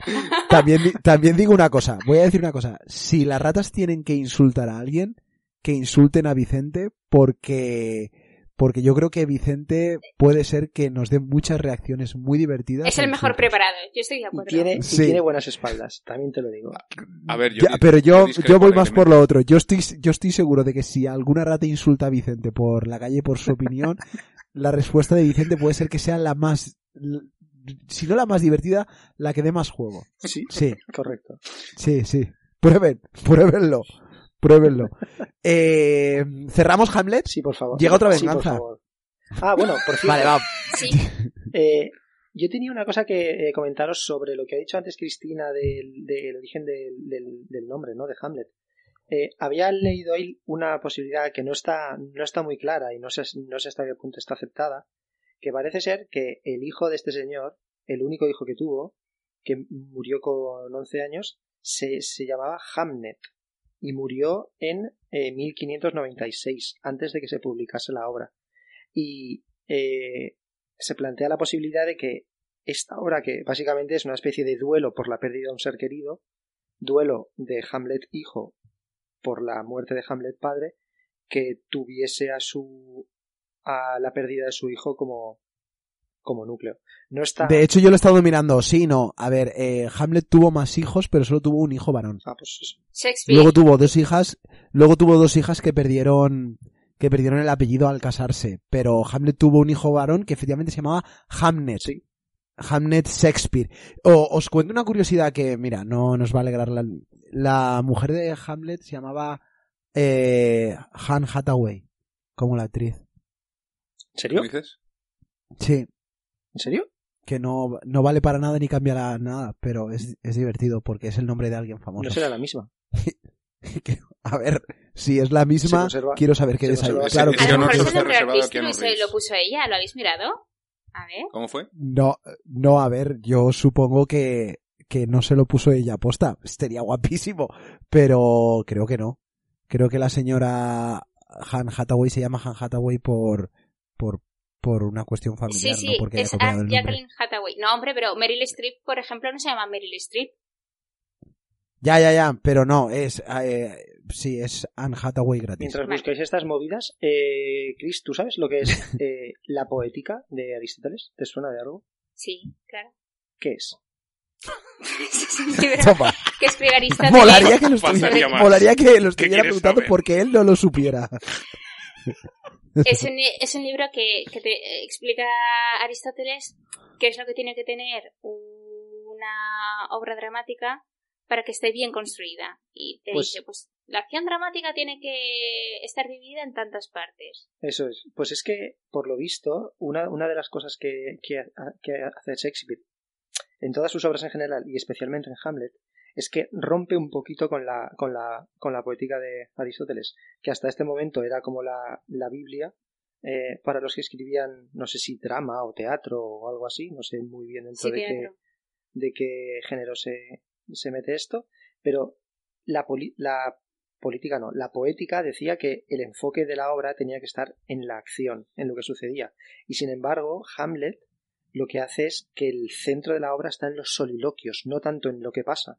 También, también digo una cosa, voy a decir una cosa. Si las ratas tienen que insultar a alguien, que insulten a Vicente porque, porque yo creo que Vicente puede ser que nos dé muchas reacciones muy divertidas. Es el a mejor preparado, yo estoy de Y acuerdo. tiene, y Sí. tiene buenas espaldas, también te lo digo. A ver, yo, Ya, pero yo, yo voy más por alegremente. lo otro. Yo estoy, yo estoy seguro de que si alguna rata insulta a Vicente por la calle por su opinión, la respuesta de Vicente puede ser que sea la más, si no la más divertida, la que dé más juego. Sí, Sí. correcto. Sí, sí. Prueben, pruébenlo. Pruébenlo. Eh, Cerramos Hamlet. Sí, por favor. Llega otra Sí, por venganza. favor. Ah, bueno, por cierto. Vale, va. Sí, Eh, yo tenía una cosa que eh, comentaros sobre lo que ha dicho antes Cristina del, del origen del, del- del nombre, ¿no? De Hamlet. Eh, había leído ahí una posibilidad que no está, no está muy clara y no sé, no sé hasta qué punto está aceptada, que parece ser que el hijo de este señor, el único hijo que tuvo, que murió con 11 años, se, se llamaba Hamnet y murió en eh, 1596, antes de que se publicase la obra. Y eh, se plantea la posibilidad de que esta obra, que básicamente es una especie de duelo por la pérdida de un ser querido, duelo de Hamlet hijo por la muerte de Hamlet padre, que tuviese a su a la pérdida de su hijo como como núcleo. No está De hecho, yo lo he estado mirando. Sí, no. A ver, eh, Hamlet tuvo más hijos, pero solo tuvo un hijo varón. Ah, pues eso. Shakespeare. Luego tuvo dos hijas, luego tuvo dos hijas que perdieron, que perdieron el apellido al casarse. Pero Hamlet tuvo un hijo varón que efectivamente se llamaba Hamnet. Sí. Hamnet Shakespeare. O- os cuento una curiosidad que, mira, no nos va a alegrar la, la mujer de Hamlet se llamaba eh, Han Hathaway, como la actriz. ¿En serio? Sí, ¿En serio? que no, no vale para nada ni cambiará nada, pero es, es divertido porque es el nombre de alguien famoso. No será la misma. Que- a ver, si es la misma, conserva- quiero saber qué es ahí. Claro que A lo mejor se es el nombre lo puso ella, ¿lo habéis mirado? A ver. ¿Cómo fue? No, no, a ver, yo supongo que, que no se lo puso ella aposta. Sería guapísimo, pero creo que no. Creo que la señora Han Hathaway se llama Han Hathaway por, por, por una cuestión Sí, familiar, sí, no porque haya es Anne el nombre. Jacqueline Hathaway. No, hombre, pero Meryl Streep, por ejemplo, no se llama Meryl Streep. Ya, ya, ya, pero no, es, eh, sí, es Anne Hathaway gratis. Mientras Vale. buscáis estas movidas, eh, Chris, ¿tú sabes lo que es eh, la poética de Aristóteles? ¿Te suena de algo? Sí, claro. ¿Qué es? es un libro Toma. que escribe Aristóteles. Molaría que lo estuviera, molaría que lo ¿Qué estuviera preguntando saber? porque él no lo supiera. Es un, es un libro que, que te explica Aristóteles qué es lo que tiene que tener una obra dramática para que esté bien construida. Y te Pues- dice, pues la acción dramática tiene que estar dividida en tantas partes. Eso es. Pues es que, por lo visto, una, una de las cosas que, que, que hace Shakespeare en todas sus obras en general y especialmente en Hamlet es que rompe un poquito con la, con la, con la poética de Aristóteles, que hasta este momento era como la, la Biblia eh, para los que escribían, no sé si drama o teatro o algo así, no sé muy bien dentro Sí, de, qué, de qué género se, se mete esto, pero la, poli- la política no, la poética decía que el enfoque de la obra tenía que estar en la acción, en lo que sucedía. Y sin embargo, Hamlet lo que hace es que el centro de la obra está en los soliloquios, no tanto en lo que pasa.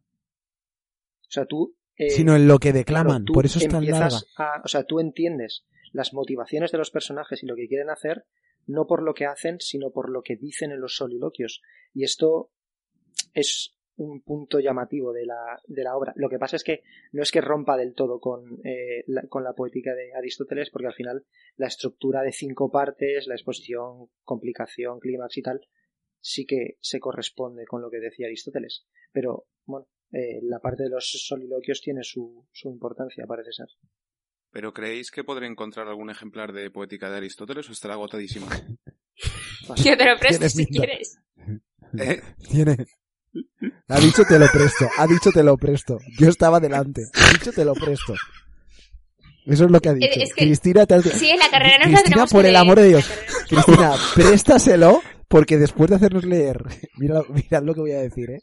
O sea, tú... eh, Sino en lo que declaman, claro, por eso es tan larga. a- o sea, tú entiendes las motivaciones de los personajes y lo que quieren hacer, no por lo que hacen, sino por lo que dicen en los soliloquios. Y esto es un punto llamativo de la, de la obra. Lo que pasa es que no es que rompa del todo con, eh, la, con la poética de Aristóteles, porque al final la estructura de cinco partes, la exposición, complicación, clímax y tal, sí que se corresponde con lo que decía Aristóteles. Pero, bueno, eh, la parte de los soliloquios tiene su, su importancia, parece ser. ¿Pero creéis que podré encontrar algún ejemplar de poética de Aristóteles o estará agotadísima? Yo te lo presto si pinta. quieres. ¿Eh? Tiene. Ha dicho te lo presto, ha dicho te lo presto. Yo estaba delante, ha dicho te lo presto. Eso es lo que ha dicho. es que- Cristina, te Sí, en la carrera nos la Cristina, tenemos por que el leer. amor de Dios. Cristina, préstaselo porque después de hacernos leer, mira, mirad lo que voy a decir, ¿eh?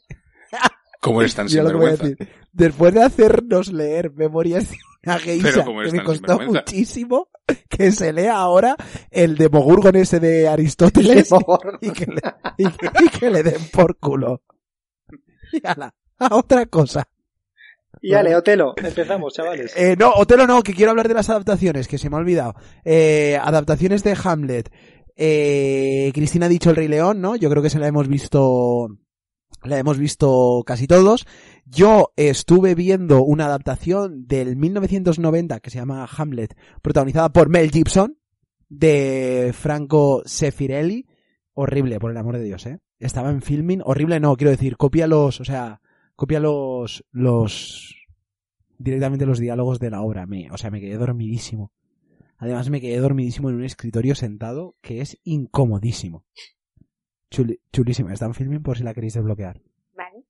¿Cómo eres tan Mira lo que voy a sinvergüenza? decir. Después de hacernos leer memorias de una geisha ¿cómo que me costó muchísimo que se lea ahora el Demogorgon ese de Aristóteles y que le, y, y que le den por culo. Y ala, a otra cosa. Y ale, Otelo, empezamos, chavales. Eh, no, Otelo no, que quiero hablar de las adaptaciones, que se me ha olvidado. Eh, adaptaciones de Hamlet. Eh, Cristina ha dicho El Rey León, ¿no? Yo creo que se la hemos visto, la hemos visto casi todos. Yo estuve viendo una adaptación del 1990 que se llama Hamlet, protagonizada por Mel Gibson, de Franco Sefirelli. Horrible, por el amor de Dios, ¿eh? Estaba en filming. Horrible no, quiero decir, copia los, o sea, copia los, los, directamente los diálogos de la obra. Me, o sea, me quedé dormidísimo. Además me quedé dormidísimo en un escritorio sentado que es incomodísimo. Chuli- chulísima. Está en filming por si la queréis desbloquear. Vale.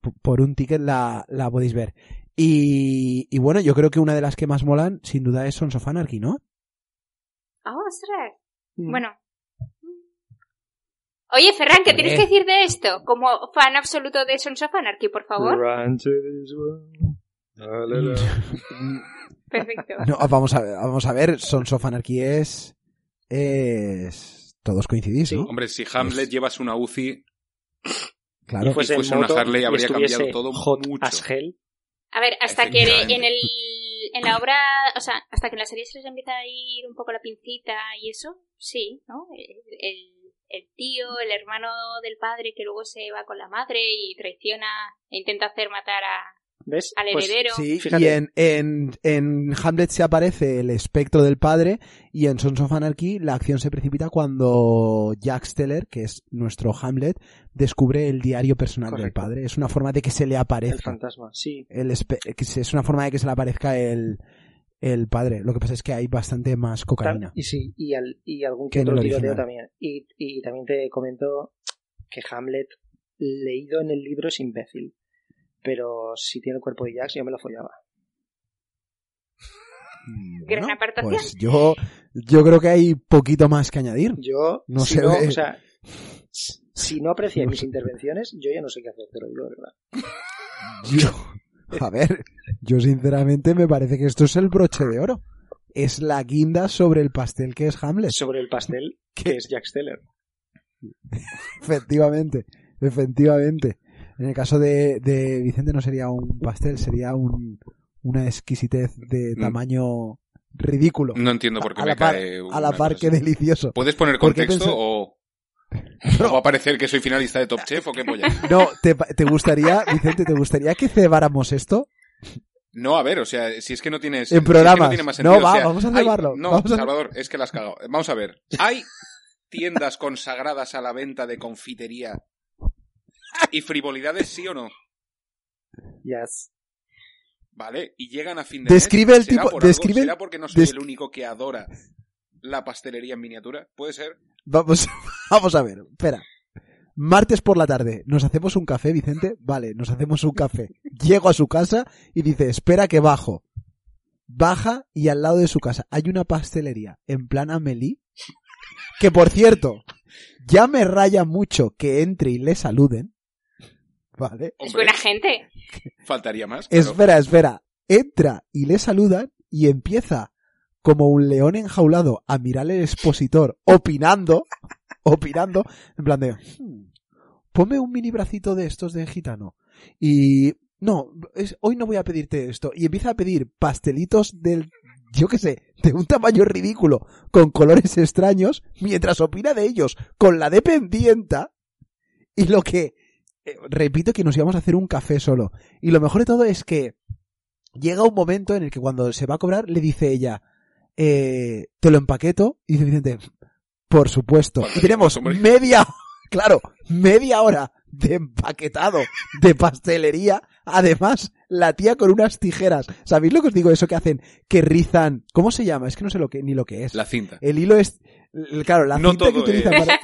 P- Por un ticket la, la podéis ver. Y, y bueno, yo creo que una de las que más molan, sin duda, es Sons of Anarchy, ¿no? Ah, ostras. Mm. Bueno. Oye, Ferran, ¿qué tienes que decir de esto? Como fan absoluto de Sons of Anarchy, por favor. Perfecto. No, vamos a ver, vamos a ver, Sons of Anarchy es, es, todos coincidís, ¿no? Hombre, si Hamlet llevas una UCI, Claro. Y fuese una moto Harley, y habría cambiado todo hot mucho. as hell. A ver, hasta que en el en la obra, o sea, hasta que en la serie se les empieza a ir un poco la pincita y eso, sí, ¿no? El, el- el tío, el hermano del padre que luego se va con la madre y traiciona e intenta hacer matar a, ¿Ves? al Pues, heredero. Sí, Fíjate. y en, en, en Hamlet se aparece el espectro del padre y en Sons of Anarchy la acción se precipita cuando Jack Steller, que es nuestro Hamlet, descubre el diario personal del padre. Es una forma de que se le el aparezca. fantasma, sí. El espe- que se- es una forma de que se le aparezca el, el padre. Lo que pasa es que hay bastante más cocaína. Y sí, y, al- y algún Que que otro tiroteo también. Y, y también te comento que Hamlet, leído en el libro, es imbécil. Pero si tiene el cuerpo de Jax, yo me lo follaba. Mm, Gran apartación. Pues yo, yo creo que hay poquito más que añadir. Yo, No si se no, ve. o sea, si no apreciáis mis intervenciones, yo ya no sé qué hacer, te lo digo verdad. Yo, a ver, yo sinceramente me parece que esto es el broche de oro. Es la guinda sobre el pastel que es Hamlet. Sobre el pastel, que es Jack Steller. Efectivamente, efectivamente. En el caso de, de Vicente no sería un pastel, sería un, una exquisitez de Mm. tamaño ridículo. no entiendo por qué a me par, cae. a la par que delicioso. ¿Puedes poner ¿Por qué contexto o, o va a parecer que soy finalista de Top Chef o qué polla? No, ¿te, te gustaría, Vicente, te gustaría que cebáramos esto? No, a ver, o sea, si es que no tienes. En si es que programas. no tiene más No, sentido, va, o sea, vamos a hay- cebarlo, No, vamos a- Salvador, es que la has cagado. Vamos a ver. Hay tiendas consagradas a la venta de confitería y frivolidades, sí o no. Yes. Vale, y llegan a fin de Describe mes. el ¿Será tipo- por describe ¿Será porque no soy des- el único que adora la pastelería en miniatura? ¿Puede ser? Vamos, vamos a ver, espera. Martes por la tarde, ¿nos hacemos un café, Vicente? Vale, nos hacemos un café. Llego a su casa y dice, espera que bajo. Baja y al lado de su casa hay una pastelería en plan Amelie. Que por cierto, ya me raya mucho que entre y le saluden. Vale. Es buena gente. faltaría más. Espera, espera. entra y le saludan y empieza como un león enjaulado a mirar al expositor opinando, opinando, en plan de, "Hmm, ponme un mini bracito de estos de gitano. Y no, es, hoy no voy a pedirte esto. Y empieza a pedir pastelitos del, yo qué sé, de un tamaño ridículo, con colores extraños, mientras opina de ellos con la dependienta. Y lo que, eh, repito que nos íbamos a hacer un café solo. Y lo mejor de todo es que llega un momento en el que cuando se va a cobrar le dice ella, eh, te lo empaqueto. Y dice Vicente, por supuesto. Y tenemos media, claro, media hora de empaquetado de pastelería. Además, la tía con unas tijeras. ¿Sabéis lo que os digo? Eso que hacen, que rizan. ¿Cómo se llama? Es que no sé lo que, ni lo que es. La cinta. El hilo es, claro, la no cinta que todo utilizan es para,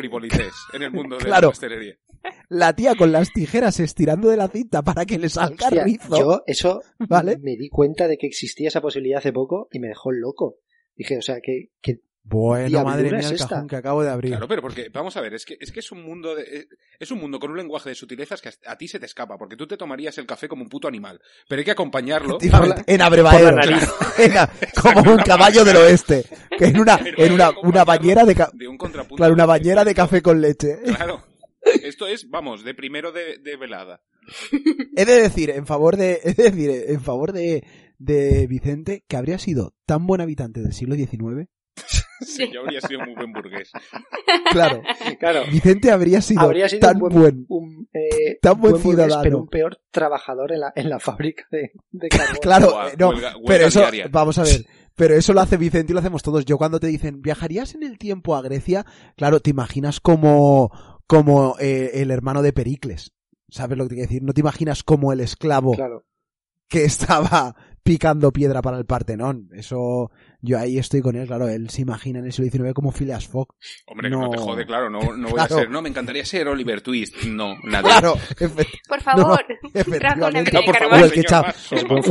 en el mundo de Claro. la pastelería. La tía con las tijeras estirando de la cinta para que le salga Hostia, rizo. yo eso ¿Vale? me di cuenta de que existía esa posibilidad hace poco y me dejó loco. Dije, o sea, que, que Bueno, madre mía, es el esta? cajón que acabo de abrir. Claro, pero porque, vamos a ver, es que es, que es un mundo de, eh, es un mundo con un lenguaje de sutilezas que a, a ti se te escapa, porque tú te tomarías el café como un puto animal, pero hay que acompañarlo. En la. En a- como un caballo del oeste. Que en una, en una, una bañera de, ca- de un contrapunto. claro, una bañera de café con leche. Claro. Esto es, vamos, de primero de, de velada. He de decir, en favor de, he de decir, en favor de, de Vicente, que habría sido tan buen habitante del siglo XIX. Sí, yo habría sido muy buen burgués. Claro, claro, Vicente habría sido, habría sido tan buen, buen. un, eh, tan buen ciudadano. pero un peor trabajador en la, en la fábrica de, de carbón. Claro, eh, no, huelga- huelga pero eso, diaria. vamos a ver, pero eso lo hace Vicente y lo hacemos todos. Yo cuando te dicen, ¿viajarías en el tiempo a Grecia? Claro, te imaginas como, como eh, el hermano de Pericles. ¿Sabes lo que te quiero decir? No te imaginas como el esclavo Claro. que estaba picando piedra para el Partenón. Eso, yo ahí estoy con él, claro, él se imagina en el siglo XIX como Phileas Fogg. Hombre, que no, te No. jode, claro, no, no voy Claro. a ser, no, me encantaría ser Oliver Twist. No, nadie. Claro, Por favor, No, de por favor, O el que no,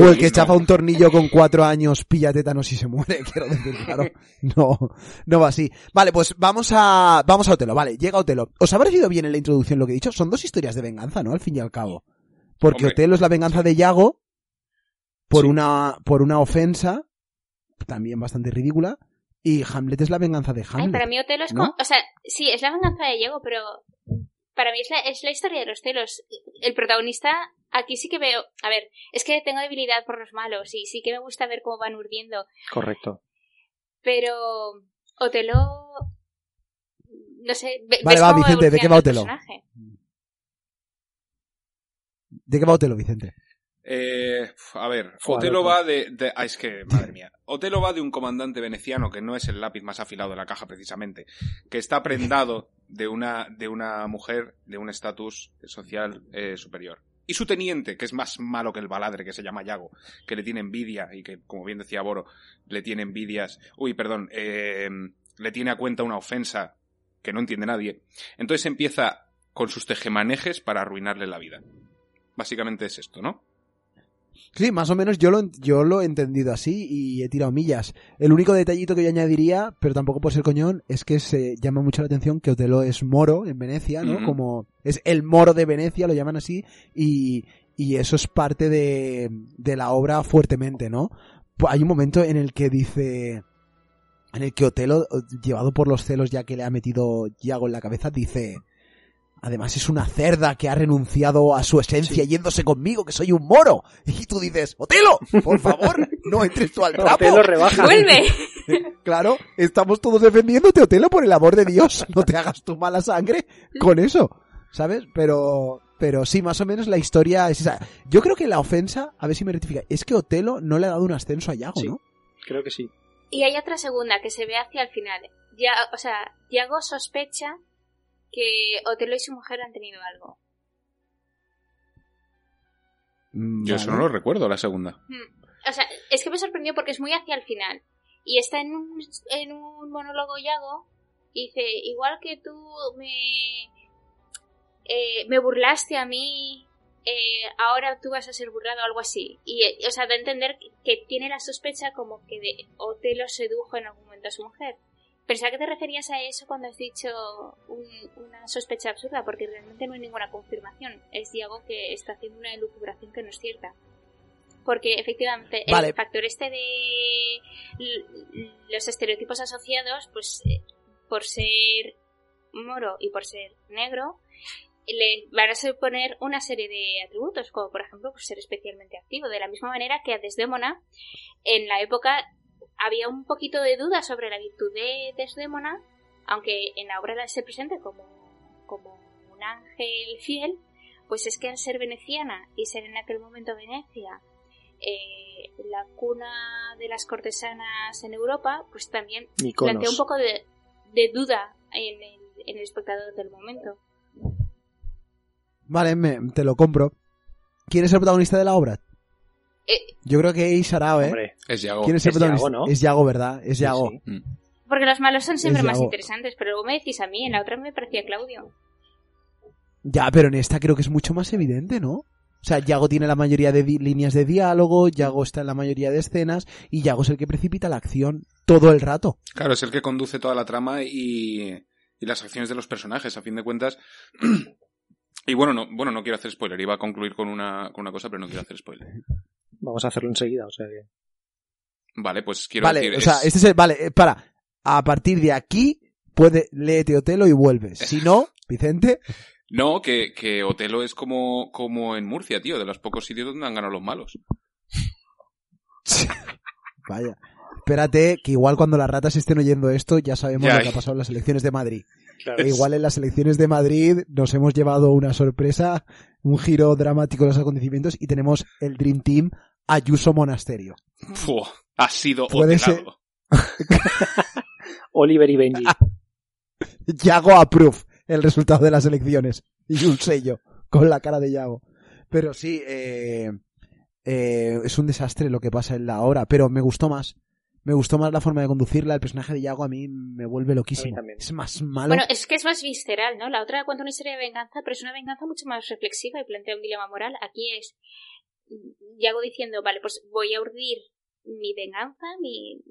O el no. chafa un tornillo con cuatro años pilla tétanos y se muere, quiero decir, claro. No, no va así. Vale, pues vamos a, vamos a Otelo, vale, llega Otelo. ¿Os ha parecido bien en la introducción lo que he dicho? Son dos historias de venganza, ¿no? Al fin y al cabo. Porque Hombre, Otelo es la venganza de Yago por Sí. una, por una ofensa, también bastante ridícula, y Hamlet es la venganza de Ay, Hamlet. para mí Otelo es ¿no? como... O sea, sí, es la venganza de Diego, pero para mí es la, es la historia de los celos. El protagonista, aquí sí que veo... A ver, es que tengo debilidad por los malos y sí que me gusta ver cómo van urdiendo. Correcto. Pero Otelo... No sé, Vale, va, Vicente, ¿de qué va el Otelo? personaje. ¿De qué va Otelo, Vicente? Eh, a ver, Otelo va de, de- ah, es que, madre mía. Otelo va de un comandante veneciano que no es el lápiz más afilado de la caja precisamente, que está prendado de una, de una mujer de un estatus social eh, superior. Y su teniente, que es más malo que el baladre, que se llama Yago, que le tiene envidia y que, como bien decía Boro, le tiene envidias. Uy, perdón, eh, le tiene a cuenta una ofensa que no entiende nadie. Entonces empieza con sus tejemanejes para arruinarle la vida. Básicamente es esto, ¿no? Sí, más o menos yo lo, yo lo he entendido así y he tirado millas. El único detallito que yo añadiría, pero tampoco por ser coñón, es que se llama mucho la atención que Otelo es moro en Venecia, ¿no? Como es el moro de Venecia, lo llaman así, y, y eso es parte de, de la obra fuertemente, ¿no? Hay un momento en el que dice, en el que Otelo, llevado por los celos ya que le ha metido Yago en la cabeza, dice, Además es una cerda que ha renunciado a su esencia yéndose conmigo, que soy un moro. Y tú dices, Otelo, por favor, no entres tú al trapo. Te lo rebaja. ¡Vuelve! Claro, estamos todos defendiéndote, Otelo, por el amor de Dios. No te hagas tu mala sangre con eso, ¿sabes? Pero, pero sí, más o menos la historia es esa. Yo creo que la ofensa, a ver si me rectifica, es que Otelo no le ha dado un ascenso a Yago, Sí. ¿no? Creo que sí. Y hay otra segunda que se ve hacia el final. Ya, o sea, Diago sospecha que Otelo y su mujer han tenido algo. Mm, Yo eso no lo recuerdo, la segunda. Hmm. O sea, es que me sorprendió porque es muy hacia el final. Y está en un, en un monólogo Yago y dice, igual que tú me, eh, me burlaste a mí, eh, ahora tú vas a ser burlado o algo así. Y, eh, o sea, da a entender que tiene la sospecha como que de Otelo sedujo en algún momento a su mujer. Pensaba que te referías a eso cuando has dicho un- una sospecha absurda, porque realmente no hay ninguna confirmación. Es Diago que está haciendo una elucubración que no es cierta. porque efectivamente Vale. el factor este de los estereotipos asociados, pues eh, por ser moro y por ser negro, le van a suponer una serie de atributos, como por ejemplo ser especialmente activo, de la misma manera que a Desdémona en la época había un poquito de duda sobre la virtud de Desdémona, aunque en la obra se presente como, como un ángel fiel, pues es que al ser veneciana y ser en aquel momento Venecia eh, la cuna de las cortesanas en Europa, pues también Mykonos. plantea un poco de, de duda en el, en el espectador del momento. Vale, me- te lo compro. ¿Quién es el protagonista de la obra? Eh, Yo creo que es Sarao, ¿eh? Hombre, Es Yago. ¿Quién es el es? Yago, ¿no? Es Yago, ¿verdad? Es Yago. sí. Mm. porque los malos son siempre Es más Yago. interesantes, pero luego me decís a mí, en la otra me parecía Claudio. Ya, pero en esta creo que es mucho más evidente, ¿no? O sea, Yago tiene la mayoría de líneas de diálogo, Yago está en la mayoría de escenas y Yago es el que precipita la acción todo el rato. Claro, es el que conduce toda la trama y, y las acciones de los personajes, a fin de cuentas. y bueno, no, bueno, no quiero hacer spoiler. Iba a concluir con una, con una cosa, pero no quiero hacer spoiler. Vamos a hacerlo enseguida, o sea que... Vale, pues quiero vale, decir. o sea, es- este es el, vale, eh, para, a partir de aquí puede léete Otelo y vuelves. Si no, Vicente, No, que, que Otelo es como, como en Murcia, tío, de los pocos sitios donde han ganado los malos. vaya. Espérate, que igual cuando las ratas estén oyendo esto ya sabemos Ya, lo que ha eh. pasado en las elecciones de Madrid. Claro. E igual en las elecciones de Madrid nos hemos llevado una sorpresa, un giro dramático de los acontecimientos y tenemos el Dream Team Ayuso Monasterio. Ha sido Puede Otelado. Oliver y Benji. Yago approve el resultado de las elecciones. Y un sello con la cara de Yago. Pero sí, eh, eh, es un desastre lo que pasa en la obra, pero me gustó más. Me gustó más la forma de conducirla. El personaje de Yago a mí me vuelve loquísimo. Es más malo. Bueno, es que es más visceral, ¿no? La otra cuenta una historia de venganza, pero es una venganza mucho más reflexiva y plantea un dilema moral. Aquí es Yago diciendo, vale, pues voy a urdir mi venganza, mi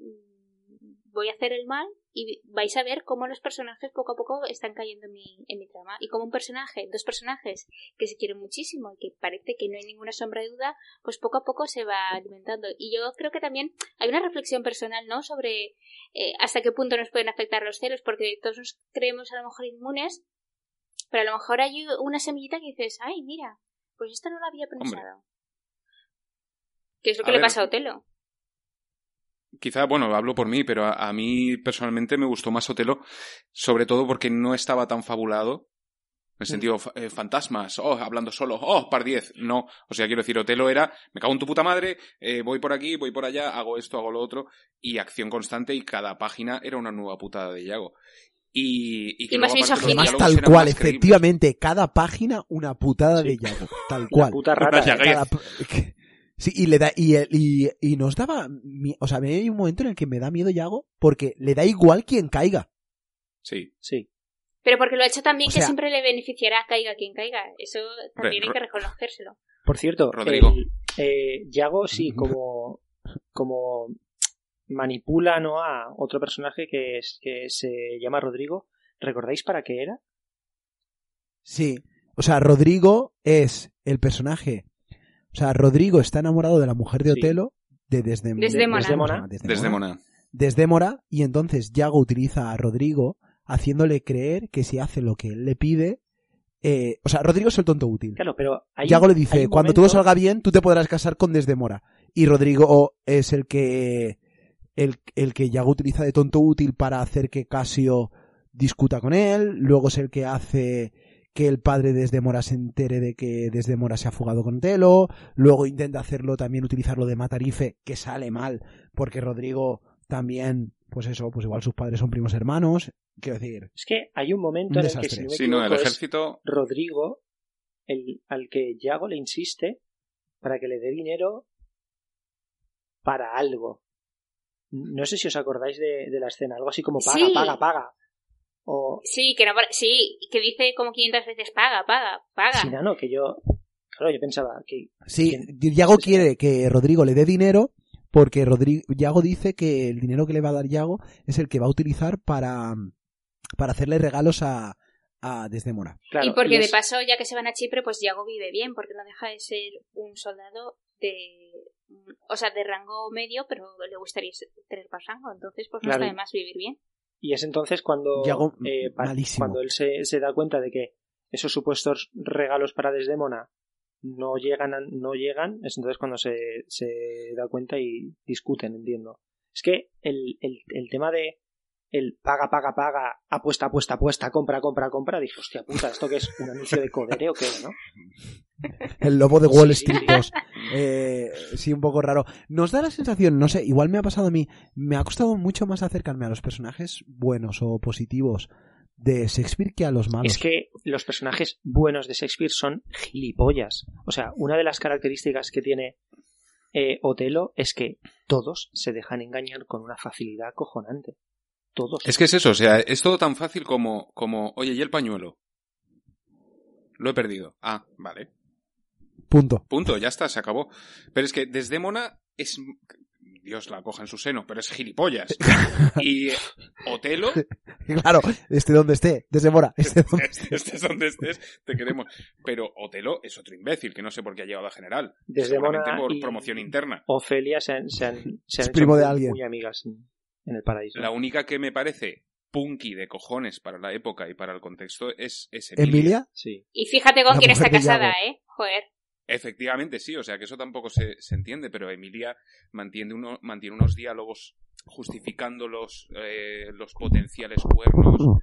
voy a hacer el mal y vais a ver cómo los personajes poco a poco están cayendo en mi, en mi trama. Y como un personaje, dos personajes que se quieren muchísimo y que parece que no hay ninguna sombra de duda, pues poco a poco se va alimentando. Y yo creo que también hay una reflexión personal, ¿no? Sobre eh, hasta qué punto nos pueden afectar los celos, porque todos nos creemos a lo mejor inmunes, pero a lo mejor hay una semillita que dices, ay, mira, pues esto no lo había pensado. ¿Qué es lo A que le ver. pasa a Otelo? Quizá, bueno, hablo por mí, pero a, a mí personalmente me gustó más Otelo, sobre todo porque no estaba tan fabulado. En el sentido, fa- eh, fantasmas, oh, hablando solo, oh, par 10. No, o sea, quiero decir, Otelo era, me cago en tu puta madre, eh, voy por aquí, voy por allá, hago esto, hago lo otro, y acción constante, y cada página era una nueva putada de Yago. Y, y que Y más diálogos tal cual, más efectivamente, cada página una putada Sí. de Yago. Tal La cual. puta. Una ¿eh? llaga. Cada Sí, y le da, y, y, y nos daba, o sea, hay un momento en el que me da miedo Yago porque le da igual quien caiga. Sí. Sí. Pero porque lo ha hecho también O que sea- siempre le beneficiará caiga quien caiga. Eso también hay que reconocérselo. Por cierto, Rodrigo. el, eh, Yago sí, como, como manipula ¿no? a otro personaje que, es, que se llama Rodrigo. ¿Recordáis para qué era? Sí. O sea, Rodrigo es el personaje. O sea, Rodrigo está enamorado de la mujer de Sí. Otelo, de Desdémona. Desdémona. Desdémona. Desdémora, y entonces Yago utiliza a Rodrigo haciéndole creer que si hace lo que él le pide, eh, o sea, Rodrigo es el tonto útil. Claro, pero hay Yago le dice, cuando momento- todo salga bien, tú te podrás casar con Desdemora. Y Rodrigo es el que, el, el que Yago utiliza de tonto útil para hacer que Casio discuta con él. Luego es el que hace que el padre de Desdemora se entere de que Desdemora se ha fugado con Telo. Luego intenta hacerlo también, utilizarlo de Matarife, que sale mal, porque Rodrigo también, pues eso, pues igual sus padres son primos hermanos. Quiero decir, Es que hay un momento Un en el que, si no me Sí, no, el ejército. Rodrigo el, al que Yago le insiste para que le dé dinero para algo. No sé si os acordáis de, de la escena, algo así como paga, Sí. paga, paga. O Sí, que no, sí, que dice como 500 veces paga, paga, paga. sí, no, que yo, claro, yo pensaba que Sí. Yago sí. quiere que Rodrigo le dé dinero porque Rodrigo, Yago dice que el dinero que le va a dar Yago es el que va a utilizar para, para hacerle regalos a, a Desdemona. claro, y porque de es- paso, ya que se van a Chipre, pues Yago vive bien, porque no deja de ser un soldado de o sea, de rango medio, pero le gustaría tener más rango, entonces pues no Claro. está de más vivir bien. Y es entonces cuando, Yago, eh, cuando él se, se da cuenta de que esos supuestos regalos para Desdémona no llegan, a- no llegan, es entonces cuando se, se da cuenta y discuten, entiendo. Es que el, el, el tema de el paga, paga, paga, apuesta, apuesta, apuesta, compra, compra, compra, dije, hostia puta, ¿esto qué es? ¿Un anuncio de codere o qué, no? El lobo de Wall Sí, Street sí. 2. Eh, sí, un poco raro. Nos da la sensación, no sé, igual me ha pasado a mí, me ha costado mucho más acercarme a los personajes buenos o positivos de Shakespeare que a los malos. Es que los personajes buenos de Shakespeare son gilipollas. O sea, una de las características que tiene eh, Otelo es que todos se dejan engañar con una facilidad acojonante. Todos. Es que es eso, o sea, es todo tan fácil como, como, oye, ¿y el pañuelo? Lo he perdido. Ah, vale. Punto. Punto, ya está, se acabó. Pero es que Desdémona es... Dios la coja en su seno, pero es gilipollas. Y Otelo, Claro, esté donde esté, desde Mora, esté donde esté. estés donde estés, te queremos. Pero Otelo es otro imbécil, que no sé por qué ha llegado a general. Desdémona por y- promoción interna. Ofelia se han, se han, se han Es hecho primo de muy, alguien. muy amigas en, el paraíso. La única que me parece punky de cojones para la época y para el contexto es, es Emilia. Emilia, Sí. Y fíjate con La quién está casada. ¿eh? Joder. Efectivamente, sí, o sea que eso tampoco se, se entiende, pero Emilia mantiene, uno, mantiene unos diálogos justificando los, eh, los potenciales cuernos,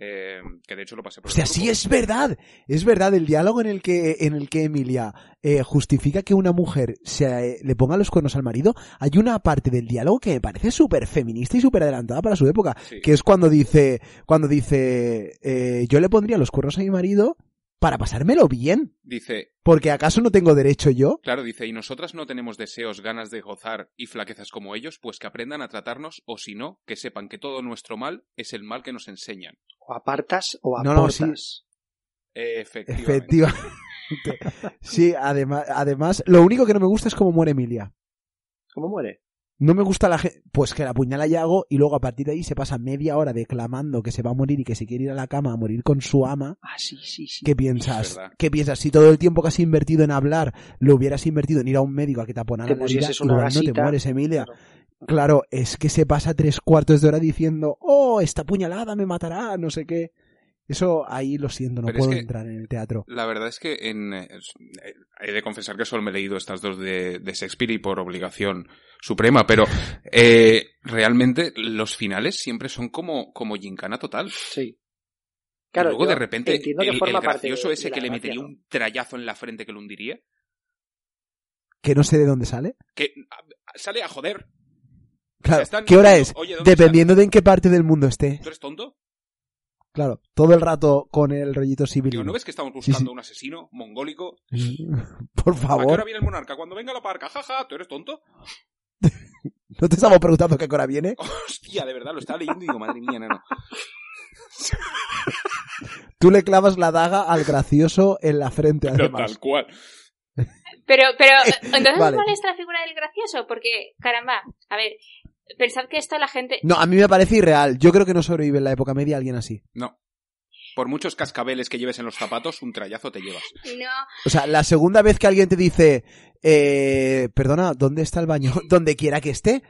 eh, que de hecho lo pasé por el Hostia, grupo. sí es verdad, es verdad el diálogo en el que en el que Emilia eh, justifica que una mujer se eh, le ponga los cuernos al marido. Hay una parte del diálogo que me parece súper feminista y súper adelantada para su época, Sí. que es cuando dice cuando dice eh, yo le pondría los cuernos a mi marido para pasármelo bien, Dice, porque acaso no tengo derecho yo. claro, dice, y nosotras no tenemos deseos, ganas de gozar y flaquezas como ellos, pues que aprendan a tratarnos, o si no, que sepan que todo nuestro mal es el mal que nos enseñan. O apartas o No, no, aportas. Efectivamente. Efectivamente. Sí, además, además, lo único que no me gusta es cómo muere Emilia. ¿Cómo muere? No me gusta la gente, pues que la apuñala Yago y luego a partir de ahí se pasa media hora declamando que se va a morir y que se quiere ir a la cama a morir con su ama. Ah, sí, sí, sí. ¿Qué piensas? ¿Qué piensas? Si todo el tiempo que has invertido en hablar lo hubieras invertido en ir a un médico a que te aponara la pusieses una igual no te mueres, Emilia. Claro. Claro, es que se pasa tres cuartos de hora diciendo, oh, esta puñalada me matará, no sé qué. Eso ahí lo siento, no Pero es puedo que- entrar en el teatro. La verdad es que en, eh, eh, he de confesar que solo me he leído estas dos de, de Shakespeare y por obligación suprema, pero eh, realmente los finales siempre son como, como gincana total. Sí. y Claro, luego yo de repente entiendo el, que el forma parte gracioso de- ese de que le gracia, metería ¿no? un trayazo en la frente que lo hundiría, Que no sé de dónde sale. que sale a joder. Claro, están ¿qué hora es? diciendo, "Oye, ¿dónde Dependiendo de en qué parte del mundo esté. ¿Tú eres tonto? Claro, todo el rato con el rollito civil. ¿no ves que estamos Sí, buscando sí. un asesino mongólico? Por ¿A qué hora favor, viene el monarca? Cuando venga la parca, jaja, ¿tú eres tonto? no te estamos preguntando qué hora viene. Hostia, de verdad, lo estaba leyendo y digo, madre mía, nano. Tú le clavas la daga al gracioso en la frente, Pero además. tal cual. Pero, pero, entonces Vale. ¿cuál es la figura del gracioso? Porque, caramba, a ver, pensad que esto la gente... No, a mí me parece irreal. Yo creo que no sobrevive en la época media alguien así. No. Por muchos cascabeles que lleves en los zapatos, un trayazo te llevas. No, O sea, la segunda vez que alguien te dice, eh, perdona, ¿dónde está el baño? Donde quiera que esté.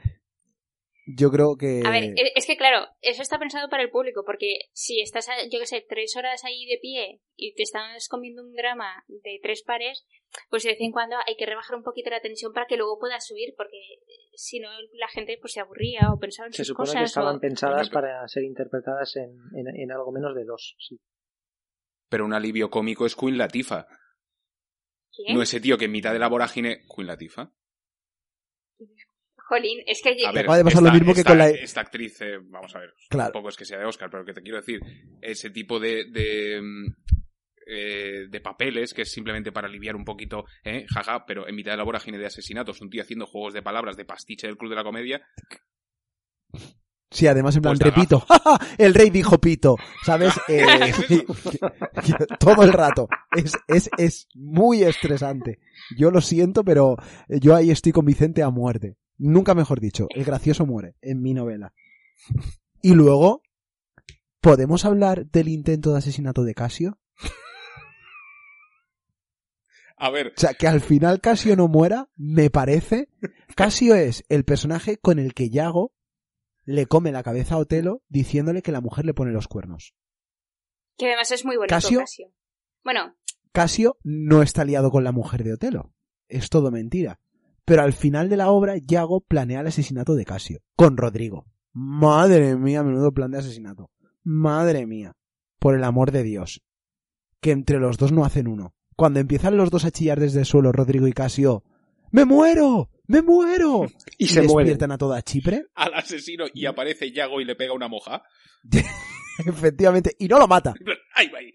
Yo creo que... a ver, e- es que claro, eso está pensado para el público, porque si estás, yo qué sé, tres horas ahí de pie y te estás comiendo un drama de tres pares, pues de vez en cuando hay que rebajar un poquito la tensión para que luego puedas subir, porque si no la gente pues se aburría o pensaba en Se sus supone cosas que estaban o... pensadas para ser interpretadas en, en, en algo menos de dos. Sí. Pero un alivio cómico es Queen Latifa. ¿Quién? No ese tío que en mitad de la vorágine... Queen Latifa. Jolín, es que... A ver, acaba de pasar lo mismo que esta- con la- Esta actriz, eh, vamos a ver, Claro. tampoco es que sea de Oscar, pero que te quiero decir, ese tipo de... de mm, eh, de papeles que es simplemente para aliviar un poquito, eh, jaja, pero en mitad de la vorágine de asesinatos, un tío haciendo juegos de palabras de pastiche del club de la comedia, Sí, además en plan, Pues repito, el rey dijo pito, ¿sabes? Eh, todo el rato. Es, es, es muy estresante. Yo lo siento, pero yo ahí estoy con Vicente a muerte. Nunca mejor dicho, el gracioso muere en mi novela. Y luego, ¿podemos hablar del intento de asesinato de Casio? A ver, O sea, que al final Casio no muera, me parece. Casio es el personaje con el que Yago le come la cabeza a Otelo diciéndole que la mujer le pone los cuernos. Que además es muy bonito, Casio. Casio. Bueno, Casio no está liado con la mujer de Otelo. Es todo mentira. Pero al final de la obra, Yago planea el asesinato de Casio. Con Rodrigo. Madre mía, menudo plan de asesinato. Madre mía. Por el amor de Dios. Que entre los dos no hacen uno. Cuando empiezan los dos a chillar desde el suelo, Rodrigo y Casio. ¡Me muero! ¡Me muero! Y se mueren. despiertan a toda Chipre. al asesino y aparece Yago y le pega una moja. Efectivamente. Y no lo mata. ¡Ay, ay!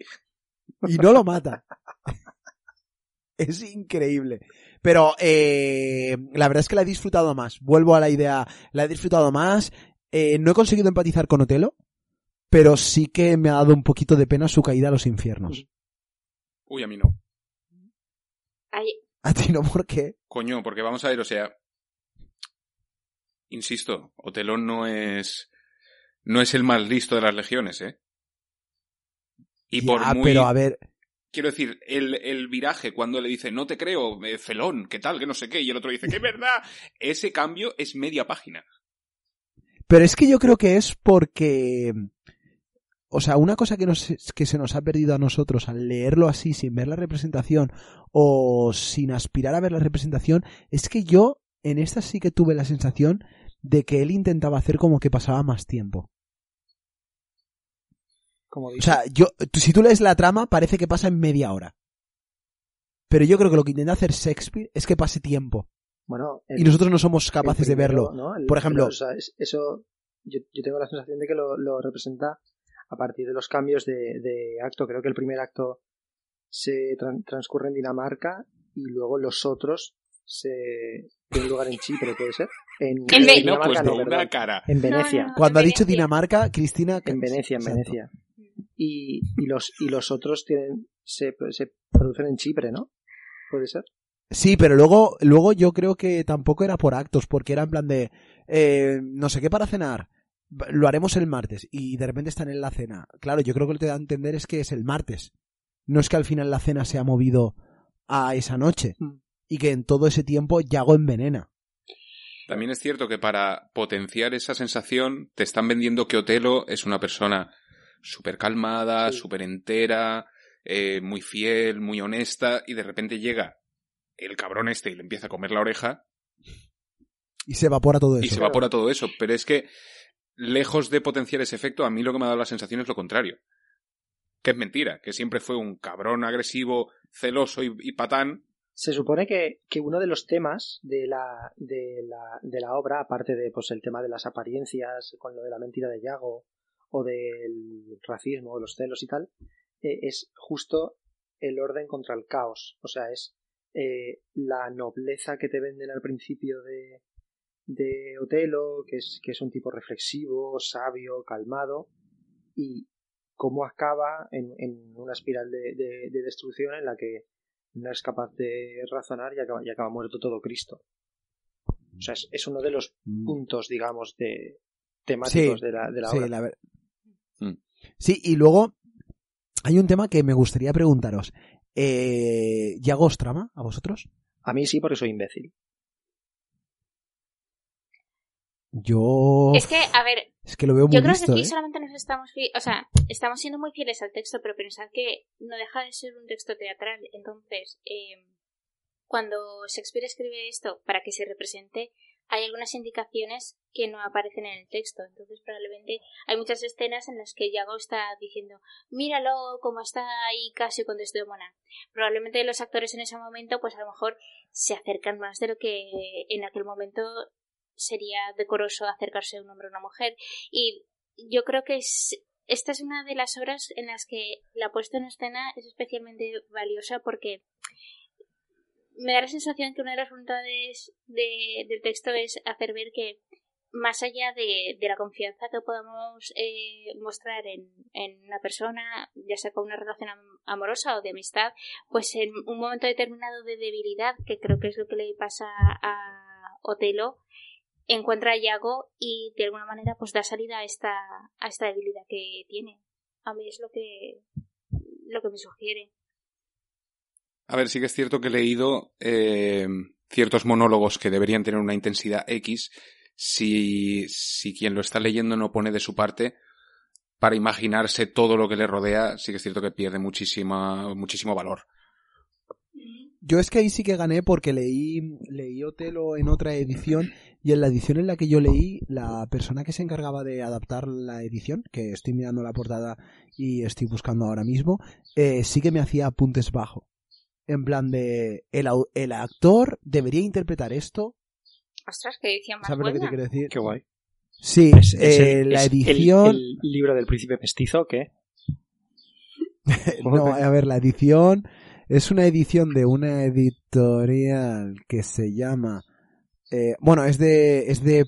y no lo mata. es increíble. Pero eh, la verdad es que la he disfrutado más. Vuelvo a la idea, la he disfrutado más. Eh, no he conseguido empatizar con Otelo, pero sí que me ha dado un poquito de pena su caída a los infiernos. Uy, a mí no. A ti no, ¿por qué? Coño, porque vamos a ver, o sea. Insisto, Otelo no es. No es el más listo de las legiones, ¿eh? Y por Ya, muy. pero a ver, Quiero decir, el, el viraje cuando le dice, no te creo, eh, felón, ¿qué tal? Que no sé qué, y el otro dice, que es verdad. Ese cambio es media página. pero es que yo creo que es porque, o sea, una cosa que, nos, que se nos ha perdido a nosotros al leerlo así, sin ver la representación o sin aspirar a ver la representación, es que yo en esta sí que tuve la sensación de que él intentaba hacer como que pasaba más tiempo. Como O sea, yo, si tú lees la trama, parece que pasa en media hora. Pero yo creo que lo que intenta hacer Shakespeare es que pase tiempo. bueno, el- Y nosotros no somos capaces de verlo. ¿no? El- Por ejemplo- o sea, es- eso, yo, yo tengo la sensación de que lo, lo representa a partir de los cambios de, de acto. Creo que el primer acto se tran- transcurre en Dinamarca y luego los otros se tienen lugar en Chipre, ¿puede ser? En, En Ve- No, pues no, cara. En Venecia. No, no, Cuando ha dicho. Dinamarca, Cristina... En Venecia, en Exacto. Venecia. Y, y los y los otros tienen se, se producen en Chipre, ¿no? ¿Puede ser? Sí, pero luego, luego yo creo que tampoco era por actos, porque era en plan de, eh, no sé qué para cenar, lo haremos el martes, y de repente están en la cena. Claro, yo creo que lo que te da a entender es que es el martes. No es que al final la cena se ha movido a esa noche, Mm. y que en todo ese tiempo Yago envenena. También es cierto que para potenciar esa sensación te están vendiendo que Otelo es una persona súper calmada, Sí. súper entera, eh, muy fiel, muy honesta, y de repente llega el cabrón este y le empieza a comer la oreja Y se evapora todo y eso. se evapora todo eso. Pero es que, lejos de potenciar ese efecto, a mí lo que me ha dado la sensación es lo contrario. Que es mentira, que siempre fue un cabrón agresivo, celoso y, y patán. Se supone que, que uno de los temas de la, de, la, de la obra, aparte de pues el tema de las apariencias, con lo de la mentira de Yago, o del racismo, o los celos y tal, eh, es justo el orden contra el caos. O sea, es eh, la nobleza que te venden al principio de, de Otelo, que es, que es un tipo reflexivo, sabio, calmado, y cómo acaba en, en una espiral de, de- de destrucción en la que no es capaz de razonar y acaba, y acaba muerto todo Cristo. O sea, es, es uno de los Mm. puntos, digamos, de temáticos Sí, de la, de la Sí, obra. la. Sí, y luego hay un tema que me gustaría preguntaros. Eh, ¿Yago os trama a vosotros? A mí sí, porque soy imbécil. Yo... Es que, a ver, Es que lo veo muy yo creo listo, que aquí ¿eh? solamente nos estamos, o sea, estamos siendo muy fieles al texto, pero pensad que no deja de ser un texto teatral. Entonces, eh, cuando Shakespeare escribe esto para que se represente, hay algunas indicaciones que no aparecen en el texto. Entonces, probablemente hay muchas escenas en las que Yago está diciendo, míralo cómo está ahí casi con Desdemona. Probablemente los actores en ese momento, pues a lo mejor se acercan más de lo que en aquel momento sería decoroso acercarse a un hombre o una mujer. Y yo creo que es- esta es una de las obras en las que la puesta en escena es especialmente valiosa porque me da la sensación que una de las voluntades de- del texto es hacer ver que más allá de, de la confianza que podamos eh, mostrar en, en una persona, ya sea con una relación am- amorosa o de amistad, pues en un momento determinado de debilidad, que creo que es lo que le pasa a Otelo, encuentra a Yago y de alguna manera pues da salida a esta, a esta debilidad que tiene. A mí es lo que, lo que me sugiere. A ver, sí que es cierto que he leído eh, ciertos monólogos que deberían tener una intensidad X si, si quien lo está leyendo no pone de su parte para imaginarse todo lo que le rodea, sí que es cierto que pierde muchísima, muchísimo valor. Yo es que ahí sí que gané porque leí, leí Otelo en otra edición y en la edición en la que yo leí, la persona que se encargaba de adaptar la edición, que estoy mirando la portada y estoy buscando ahora mismo, eh, sí que me hacía apuntes bajo. En plan de, el, el actor debería interpretar esto. Ostras, qué edición más ¿Sabes lo que te buena. quiero decir? Qué guay. Sí, Es- es eh, el- la es el- edición... El, libro del príncipe mestizo, ¿qué? no, a ver, la edición es una edición de una editorial que se llama... eh, bueno, es de... Es de...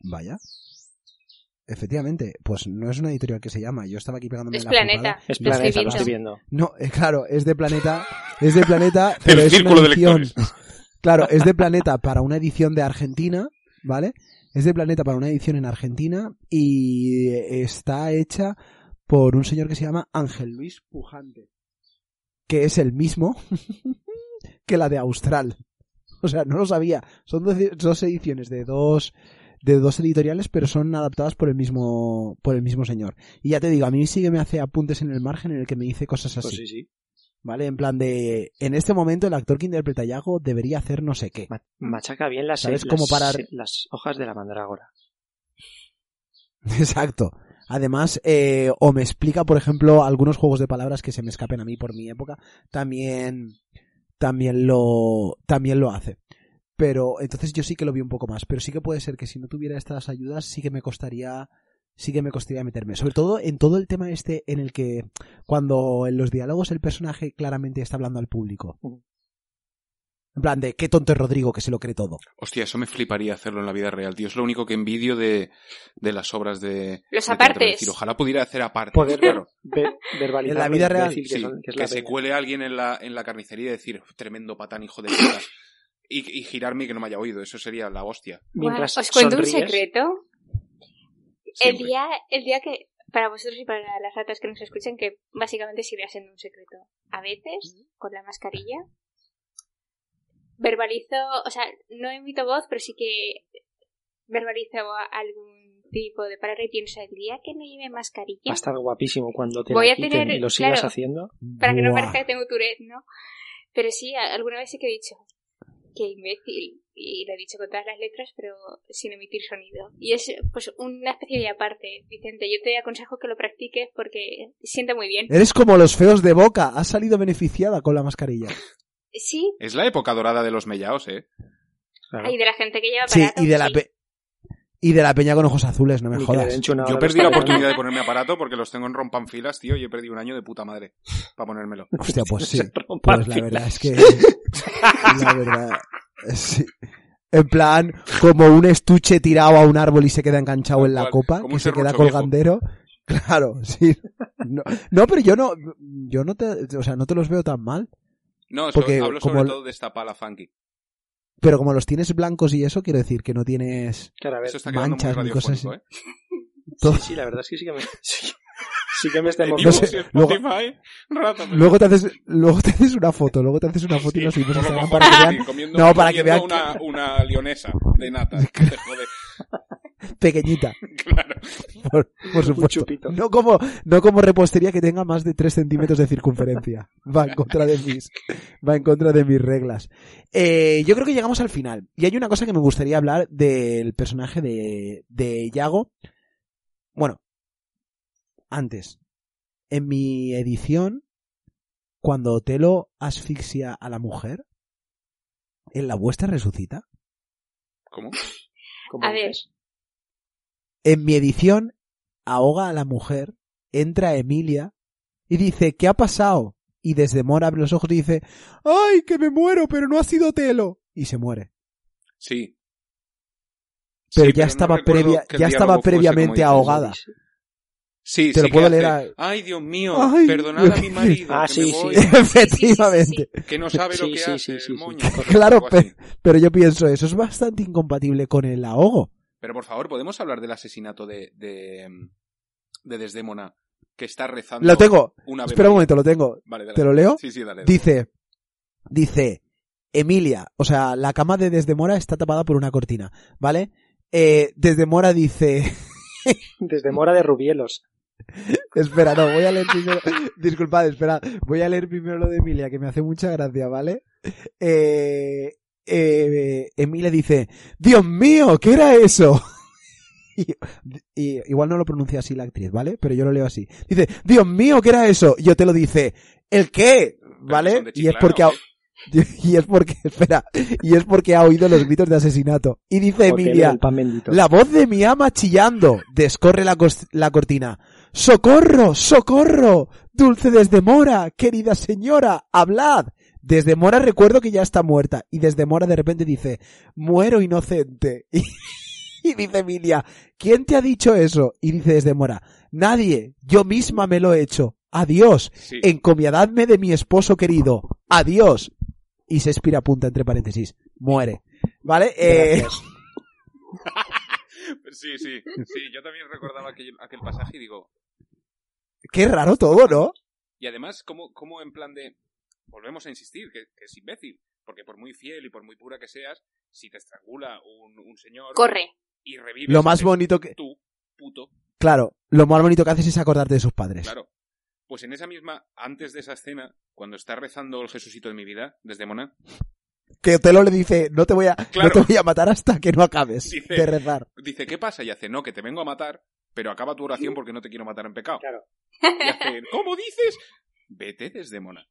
Vaya. Efectivamente, pues no es una editorial que se llama. Yo estaba aquí pegándome Es la Planeta. Es planeta, lo estoy viendo. No, eh, claro, es de Planeta. Es de Planeta, pero El es círculo una de edición. lectores. Claro, es de Planeta para una edición de Argentina, ¿vale? Es de Planeta para una edición en Argentina y está hecha por un señor que se llama Ángel Luis Pujante, que es el mismo que la de Austral. O sea, no lo sabía. Son dos, ediciones de dos de dos editoriales, pero son adaptadas por el mismo por el mismo señor. Y ya te digo, a mí sí que me hace apuntes en el margen en el que me dice cosas así. Pues sí, sí. ¿Vale? En plan de, en este momento el actor que interpreta a Yago debería hacer no sé qué. Ma- Machaca bien las, ¿Sabes las- parar? las hojas de la mandrágora. Exacto. Además, eh, o me explica, por ejemplo, algunos juegos de palabras que se me escapen a mí por mi época, también, también lo, también lo hace. Pero entonces yo sí que lo vi un poco más. Pero sí que puede ser que si no tuviera estas ayudas, sí que me costaría, sí que me costaría meterme. Sobre todo en todo el tema este en el que, cuando en los diálogos el personaje claramente está hablando al público. En plan de, qué tonto es Rodrigo que se lo cree todo. Hostia, eso me fliparía hacerlo en la vida real, tío. Es lo único que envidio de, de las obras de... Los de apartes. Decir, ojalá pudiera hacer aparte. Poder claro. ver- verbalizar En la vida real, que Sí, son- que es que la se peña. cuele alguien en la, en la carnicería y decir, tremendo patán, hijo de puta. Y, y girarme y que no me haya oído. Eso sería la hostia. Mientras Os cuento un sonríes, El día, el día que, para vosotros y para las ratas que nos escuchen, que básicamente sigue siendo un secreto. A veces, con la mascarilla, verbalizo, o sea, no emito voz, pero sí que verbalizo algún tipo de palabra y pienso, el día que no lleve mascarilla, Va a estar guapísimo cuando te Voy la a quiten tener- y lo sigas claro. haciendo. para que no parezca que tengo Tourette, ¿no? Pero sí, alguna vez sí que he dicho, qué imbécil, y lo he dicho con todas las letras, pero sin emitir sonido. Y es pues una especie de aparte, Vicente, yo te aconsejo que lo practiques porque sienta muy bien. Eres como los feos de boca. Has salido beneficiada con la mascarilla. Sí, Es la época dorada de los mellaos, ¿eh? Claro. y de la gente que lleva Sí, aparato, y de la sí. pe- y de la peña con ojos azules, no me Ni jodas. Yo perdí la oportunidad de ponerme aparato porque los tengo en rompanfilas, tío, y he perdido un año de puta madre para ponérmelo. Hostia, pues sí. Pues la verdad es que la verdad sí. En plan, como un estuche tirado a un árbol y se queda enganchado en la copa, como que se queda viejo. colgandero. Claro, sí. No, no, pero yo no, yo no te, o sea, no te los veo tan mal. No, Porque hablo como sobre todo de esta pala funky. Pero como los tienes blancos y eso, quiero decir que no tienes Claro, a ver, Eso está quedando manchas ni cosas radiofónico, ¿eh? sí, sí, la verdad es que sí que me, sí, sí que me está En No emocionando. sé, iVoox y luego- Spotify, te haces, luego te haces una foto, luego te haces una foto y subimos a por lo Instagram para que vean sí, comiendo- No, para que vean Una, una leonesa de nata. Te jode. pequeñita. Claro. Por, por supuesto. No como, no como repostería que tenga más de 3 centímetros de circunferencia. Va en contra de mis, va en contra de mis reglas. Eh, yo creo que llegamos al final. Y hay una cosa que me gustaría hablar del personaje de, de Yago. Bueno, antes. En mi edición, cuando Otelo asfixia a la mujer, ¿en la vuestra resucita? ¿Cómo? Como A ver. En mi edición, ahoga a la mujer, entra Emilia y dice, ¿qué ha pasado? Y desde Mora abre los ojos y dice, ¡ay, que me muero, pero no ha sido Telo! Y se muere. Sí. Pero Sí, ya estaba previa- ya estaba previamente dices. ahogada. Sí, Te sí lo puedo leer a- Ay, Dios mío, Ay, perdonad a mi marido, Ah, que sí, me sí. voy, Efectivamente. que no sabe lo Sí, que sí, hace sí, sí, el sí. moño. Claro. Pero yo pienso, eso es bastante incompatible con el ahogo. Pero por favor, ¿podemos hablar del asesinato de, de, de Desdémona que está rezando Lo tengo. una Espera un momento, lo tengo. Vale, dale. ¿Te lo leo? Sí, sí, dale. dale. Dice, dice, Emilia, o sea, la cama de Desdemora está tapada por una cortina, ¿vale? Eh, Desdemora dice, Desde Mora de Rubielos. espera, no, voy a leer primero, disculpad, espera, voy a leer primero lo de Emilia, que me hace mucha gracia, ¿vale? Eh, eh, Emilia dice, Dios mío, ¿qué era eso? Y, y- igual no lo pronuncia así la actriz, ¿vale? Pero yo lo leo así. Dice, Dios mío, ¿qué era eso? Y yo te lo dice, ¿el qué? ¿Vale? Y es porque ¿o ha, y es porque, espera, y es porque ha oído los gritos de asesinato. Y dice Emilia, la voz de mi ama chillando. Descorre la, la cortina. ¡Socorro! ¡Socorro! Dulce Desdemora, querida señora, hablad. Desdemora recuerdo que ya está muerta. Y Desdemora de repente dice, muero inocente. Y, y dice Emilia, ¿quién te ha dicho eso? Y dice Desdemora, nadie, yo misma me lo he hecho. Adiós. Sí. Encomiadadme de mi esposo querido. Adiós. Y se expira punta entre paréntesis. Muere. ¿Vale? Eh, Gracias. Sí, sí, sí, yo también recordaba aquel, aquel pasaje y digo, qué raro todo, ¿no? y además, ¿cómo, cómo en plan de, volvemos a insistir, que, que es imbécil, porque por muy fiel y por muy pura que seas, si te estrangula un, un señor Corre. y revives Lo más bonito que, tú, puto, claro, lo más bonito que haces es acordarte de sus padres. claro. Pues en esa misma, antes de esa escena, cuando está rezando el Jesucito de mi vida, desde Mona, Que Otelo le dice, no te voy a, Claro. no te voy a matar hasta que no acabes Dice- de rezar. dice, ¿qué pasa? Y hace, no, que te vengo a matar, pero acaba tu oración porque no te quiero matar en pecado. Claro. Y hace, ¿cómo dices? Vete desde Mona.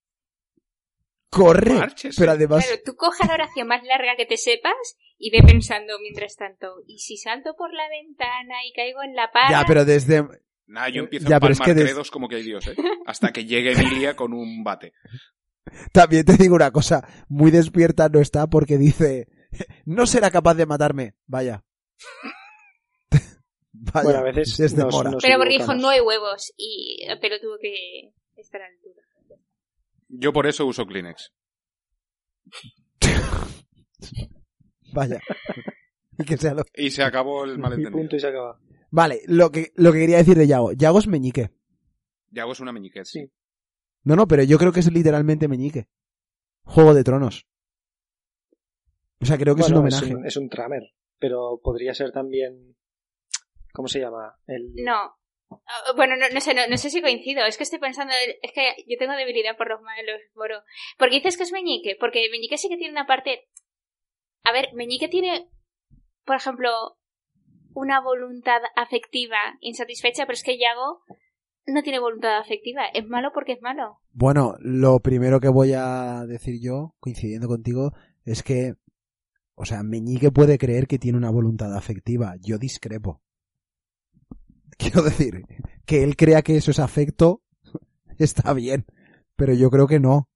Corre. Márchese. Pero además, Claro, tú coja la oración más larga que te sepas y ve pensando mientras tanto, ¿y si salto por la ventana y caigo en la para? ya, pero desde, Nada, yo empiezo Ya, a pero es palmar que des- credos como que hay Dios, ¿eh? Hasta que llegue Emilia con un bate. también te digo una cosa, muy despierta no está porque dice, no será capaz de matarme. Vaya. Vaya. Bueno, a veces nos- nos- Pero porque dijo, no hay huevos y pero tuvo que estar a la altura. Yo por eso uso Kleenex. Vaya. Y que sea lo- Y se acabó el Y malentendido. punto y se acaba. Vale, lo que, lo que quería decir de Yago. Yago es meñique. Yago es una meñiquez, sí. No, no, pero yo creo que es literalmente meñique. Juego de Tronos. O sea, creo que Bueno, es un homenaje. un, es un tramer, pero podría ser también... ¿Cómo se llama? El... No. Ah, Bueno, no, no sé, no, no sé si coincido. Es que estoy pensando, es que yo tengo debilidad por los malos, Moro. Porque dices que es Meñique, porque Meñique sí que tiene una parte. A ver, Meñique tiene, por ejemplo, una voluntad afectiva insatisfecha, pero es que Yago no tiene voluntad afectiva. Es malo porque es malo. Bueno, lo primero que voy a decir yo, coincidiendo contigo, es que, o sea, Meñique puede creer que tiene una voluntad afectiva. Yo discrepo. Quiero decir, que él crea que eso es afecto, está bien. Pero yo creo que no.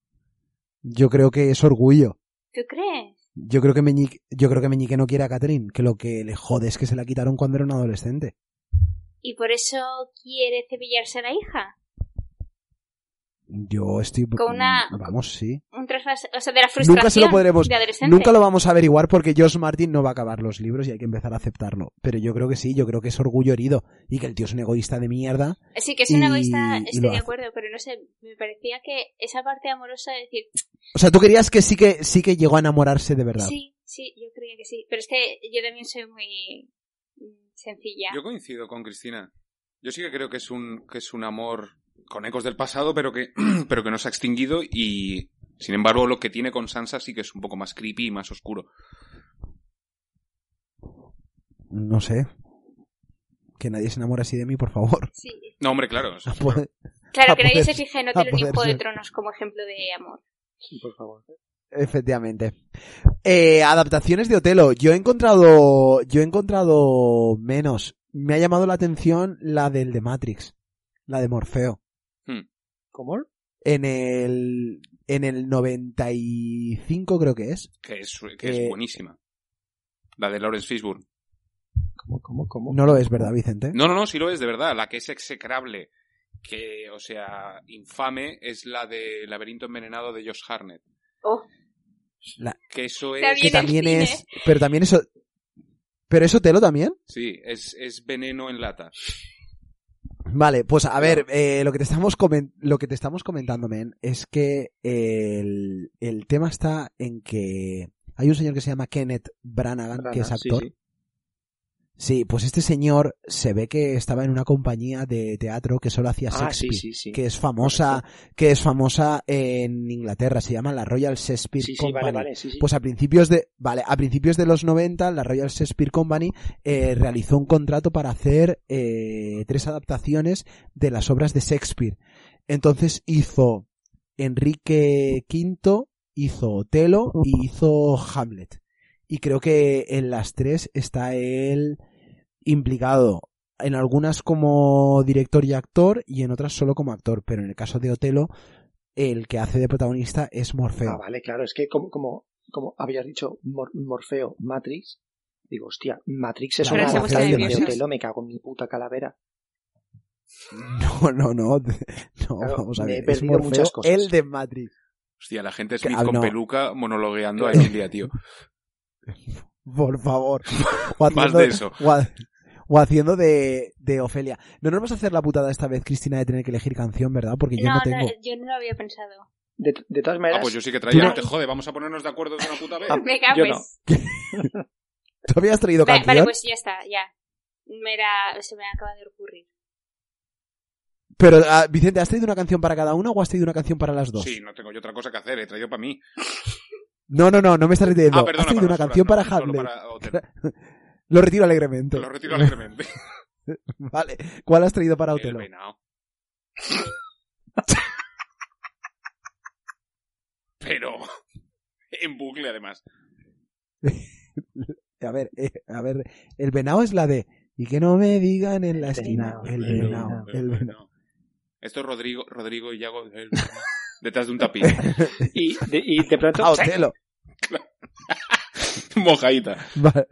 Yo creo que es orgullo. ¿Tú crees? Yo creo que Meñique, yo creo que Meñique no quiere a Catherine, que lo que le jode es que se la quitaron cuando era un adolescente. ¿Y por eso quiere cepillarse a la hija? Yo estoy, Con una- vamos, sí. Un trasvase, o sea, de la frustración Nunca se lo podremos, de adolescente. nunca lo vamos a averiguar porque Josh Martin no va a acabar los libros y hay que empezar a aceptarlo. Pero yo creo que sí, yo creo que es orgullo herido y que el tío es un egoísta de mierda. Sí, que es una y- egoísta, estoy de hace. acuerdo, pero no sé, me parecía que esa parte amorosa de decir, O sea, tú querías que sí que sí que llegó a enamorarse de verdad. sí, sí, yo creía que sí, pero es que yo también soy muy sencilla. Yo coincido con Cristina. Yo sí que creo que es un, que es un amor con ecos del pasado, pero que, pero que no se ha extinguido y, sin embargo, lo que tiene con Sansa sí que es un poco más creepy y más oscuro. No sé. Que nadie se enamore así de mí, por favor. Sí. No, hombre, claro. eso- A poder- Claro, A que nadie poder- se fije en a Hotel ni poder Juego de. Tronos como ejemplo de amor. Sí, por favor. Efectivamente. Eh, adaptaciones de Otelo. Yo he encontrado, yo he encontrado menos. Me ha llamado la atención la del de Matrix. La de Morfeo. ¿Cómo? En el, en el 95 creo que es. que es, que es Eh, buenísima. La de Lawrence Fishburne. ¿Cómo, cómo, cómo? No lo es, ¿verdad, Vicente? No, no, no, sí lo es, de verdad. La que es execrable, que, o sea, infame, es la de Laberinto Envenenado de Josh Harnett. Oh, La- Que eso es... que también es, pero también eso, pero es Otelo también. Sí, es, es veneno en lata. Vale, pues a ver, eh, lo que te estamos lo que te estamos comentando, men, es que el, el tema está en que hay un señor que se llama Kenneth Branagh, que es sí, actor. sí. Sí, pues este señor se ve que estaba en una compañía de teatro que solo hacía Ah, sí, Shakespeare, sí, sí. que es famosa, que es famosa en Inglaterra, se llama la Royal Shakespeare Sí, sí, Company. vale, vale, sí, sí. Pues a principios de, vale, a principios de los 90, la Royal Shakespeare Company eh, realizó un contrato para hacer eh, tres adaptaciones de las obras de Shakespeare. Entonces hizo Enrique V, hizo Otelo y hizo Hamlet. Y creo que en las tres está él implicado. En algunas como director y actor y en otras solo como actor. Pero en el caso de Otelo, el que hace de protagonista es Morfeo. Ah, vale, claro, es que como, como, como habías dicho, Mor- Morfeo, Matrix, digo, hostia, Matrix es una adaptación de. Otelo, me cago en mi puta calavera. No, no, no. No, Claro, vamos a ver. Es Morfeo, muchas cosas. el de Matrix. Hostia, la gente Que- Smith ah, con no. peluca monologueando ahí un día, tío. Por favor. Más de eso. O haciendo de, de Ofelia. No nos vamos a hacer la putada esta vez, Cristina, de tener que elegir canción, ¿verdad? Porque yo no, No, tengo. no, yo no lo había pensado. De, de todas Ah, maneras, pues yo sí que traía. No no- te jode, vamos a ponernos de acuerdo de una puta vez. Ah, Venga, yo pues. ¿Tú habías traído Vale, canción? vale, pues ya está, ya. Me era- se me acaba de ocurrir. Pero, ah, Vicente, ¿has traído una canción para cada una o has traído una canción para las dos? Sí, no tengo yo otra cosa que hacer, he traído para mí. No, no, no, no me estás diciendo. Ah, perdona, has traído una canción para no, Hamlet. para. Lo retiro alegremente. Lo retiro alegremente. Vale. ¿Cuál has traído para El Otelo? venao. Pero en bucle además. A ver, eh, a ver, el venao es la de y que no me digan en la El esquina, el el venao, venao. el venao. Esto es Rodrigo, Rodrigo y Yago el detrás de un tapiz. y, de, y de pronto, Ah, Otelo. Mojadita. Vale,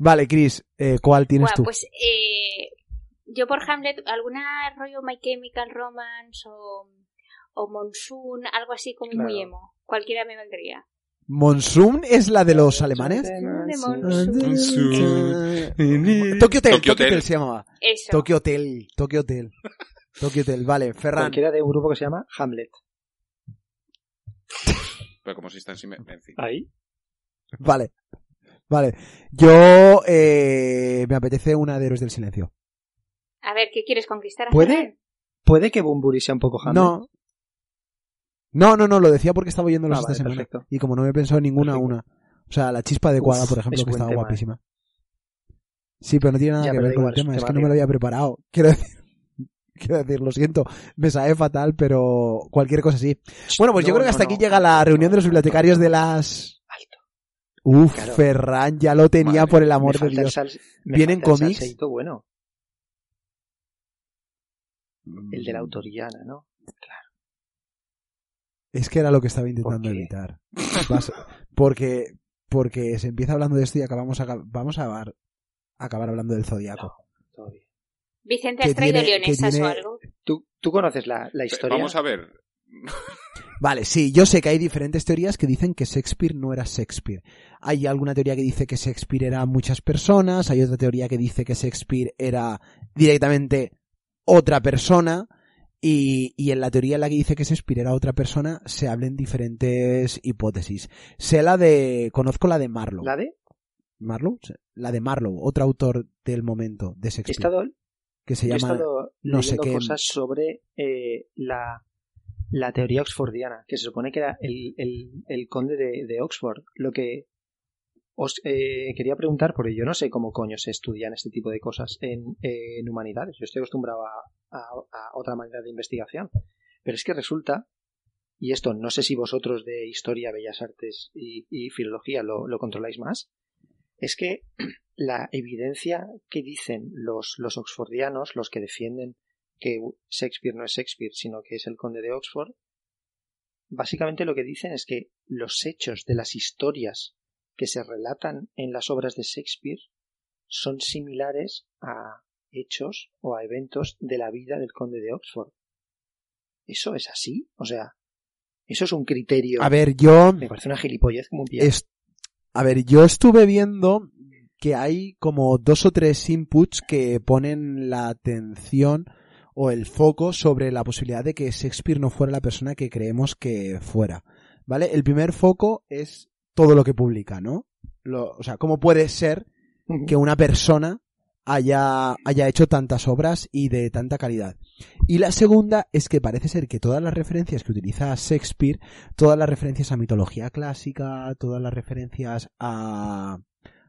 vale Chris, eh, ¿cuál tienes Buah, tú? pues eh, yo por Hamlet, alguna rollo My Chemical Romance o, o Monsoon, algo así como muy emo. Cualquiera me valdría. ¿Monsoon es la de los alemanes? De Tokyo Hotel, Tokyo Tokyo Hotel. Hotel se llamaba. Eso. Tokyo Hotel, Tokyo Hotel. Tokyo Hotel, vale, Ferran. cualquiera de un grupo que se llama Hamlet. Pero como si están sin... En fin. Ahí. Vale. Vale. Yo eh, me apetece una de Héroes del Silencio. A ver, ¿qué quieres conquistar? a ¿Puede? Puede que Bumburi sea un poco Hamlet. No. No, no, no, lo decía porque estaba oyéndolos Ah, esta vale, semana. perfecto. Y como no me he pensado en ninguna Perfecto. una. O sea, la chispa adecuada, Uf, por ejemplo, es que estaba tema, eh. guapísima. Sí, pero no tiene nada Ya, que ver con igual, el tema. te Es que no me lo había preparado. Quiero decir, quiero decir, lo siento. Me sabe fatal, pero cualquier cosa sí. Bueno, pues yo creo que hasta no. aquí llega la reunión de los bibliotecarios de las... Uf, Claro. Ferran, ya lo tenía Madre, por el amor de el Dios. ¿Vienen el cómics? salseíto bueno. El de la autoriana, ¿no? Es que era lo que estaba intentando evitar. Porque, porque se empieza hablando de esto y acabamos a, vamos a acabar, acabar hablando del zodiaco. Vicente, ¿has traído leonesas tiene- o algo? ¿Tú, tú conoces la, la historia? Vamos a ver. Vale, sí, yo sé que hay diferentes teorías que dicen que Shakespeare no era Shakespeare. Hay alguna teoría que dice que Shakespeare era muchas personas, hay otra teoría que dice que Shakespeare era directamente otra persona, y, y en la teoría en la que dice que Shakespeare era otra persona se hablan diferentes hipótesis. Sé la de, conozco la de Marlowe. ¿La de? Marlowe, la de Marlowe, otro autor del momento de He Shakespeare, estado, que se he llama, estado no sé qué- cosas sobre eh, la, la teoría oxfordiana, que se supone que era el, el, conde de, de Oxford. Lo que os eh, quería preguntar, porque yo no sé cómo coño se estudian este tipo de cosas en, humanidades. Yo estoy acostumbrado a otra manera de investigación. Pero es que resulta, y esto no sé si vosotros de historia, bellas artes y, y filología lo, lo controláis más, es que la evidencia que dicen los, los oxfordianos, los que defienden que Shakespeare no es Shakespeare, sino que es el conde de Oxford, básicamente lo que dicen es que los hechos de las historias que se relatan en las obras de Shakespeare son similares a hechos o a eventos de la vida del conde de Oxford. ¿Eso es así? O sea, eso es un criterio. a ver, yo, Me parece una gilipollez como un pie. Es- a ver, yo estuve viendo que hay como dos o tres inputs que ponen la atención o el foco sobre la posibilidad de que Shakespeare no fuera la persona que creemos que fuera. ¿Vale? El primer foco es todo lo que publica, ¿no? Lo, o sea, ¿cómo puede ser que una persona haya, haya hecho tantas obras y de tanta calidad? Y la segunda es que parece ser que todas las referencias que utiliza Shakespeare, todas las referencias a mitología clásica, todas las referencias a,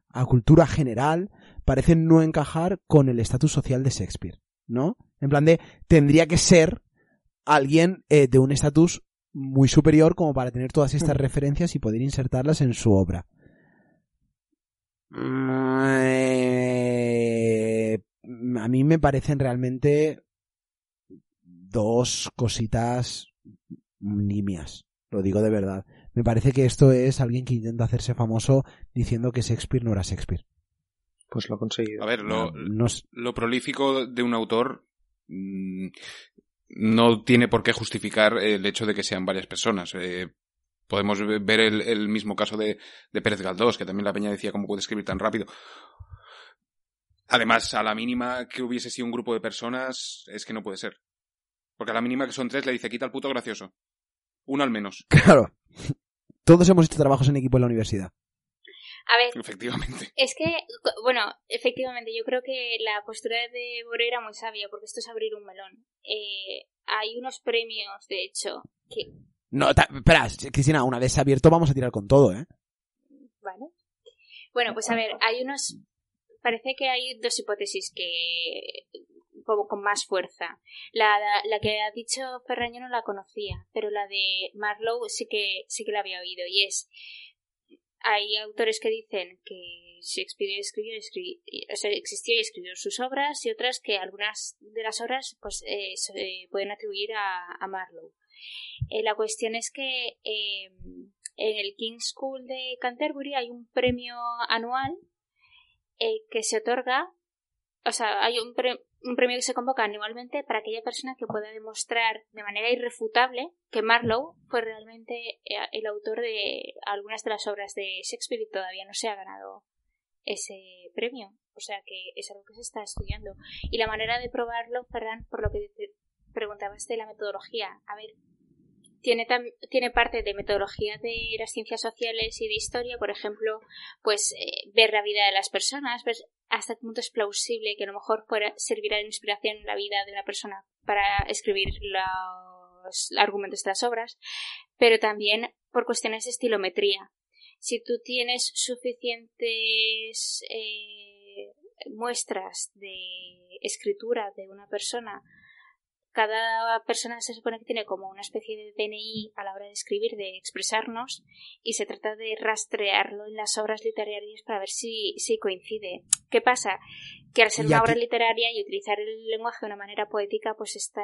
a cultura general, parecen no encajar con el estatus social de Shakespeare, ¿no? En plan de, tendría que ser alguien eh, de un estatus muy superior como para tener todas estas referencias y poder insertarlas en su obra. Eh, a mí me parecen realmente dos cositas nimias. Lo digo de verdad. Me parece que esto es alguien que intenta hacerse famoso diciendo que Shakespeare no era Shakespeare. Pues lo ha conseguido. A ver, lo, No es- lo prolífico de un autor mm, no tiene por qué justificar el hecho de que sean varias personas. Eh, podemos ve- ver el, el mismo caso de, de Pérez Galdós, que también la peña decía cómo puede escribir tan rápido. Además, a la mínima que hubiese sido un grupo de personas, es que no puede ser. Porque a la mínima que son tres le dice quita el puto gracioso. Uno al menos, Claro. Todos hemos hecho trabajos en equipo en la universidad. A ver, efectivamente. es que, bueno, efectivamente, yo creo que la postura de Boré era muy sabia, porque esto es abrir un melón. Eh, hay unos premios, de hecho, que, No, ta- espera, Cristina, una vez abierto vamos a tirar con todo, ¿eh? ¿vale? Bueno, pues a ver, hay unos, parece que hay dos hipótesis que, como con más fuerza. La, la que ha dicho Ferran yo no la conocía, pero la de Marlowe sí que, sí que la había oído, y es, hay autores que dicen que Shakespeare escribió, escri- o sea, existió y escribió sus obras y otras que algunas de las obras pues eh, se pueden atribuir a, a Marlowe. Eh, la cuestión es que eh, en el King's School de Canterbury hay un premio anual eh, que se otorga, o sea, hay un, pre- un premio que se convoca anualmente para aquella persona que pueda demostrar de manera irrefutable que Marlowe fue realmente eh, el autor de algunas de las obras de Shakespeare y todavía no se ha ganado ese premio. O sea que es algo que se está estudiando. Y la manera de probarlo, Ferran, por lo que te preguntabas de la metodología, a ver, tiene, tiene parte de metodología de las ciencias sociales y de historia, por ejemplo, pues eh, ver la vida de las personas, ver hasta qué punto es plausible que a lo mejor fuera, servirá de inspiración la vida de una persona para escribir los argumentos de las obras, pero también por cuestiones de estilometría. Si tú tienes suficientes eh, muestras de escritura de una persona cada persona se supone que tiene como una especie de DNI a la hora de escribir, de expresarnos, y se trata de rastrearlo en las obras literarias para ver si, si coincide. ¿Qué pasa? Que al ser una obra literaria y utilizar el lenguaje de una manera poética, pues esta,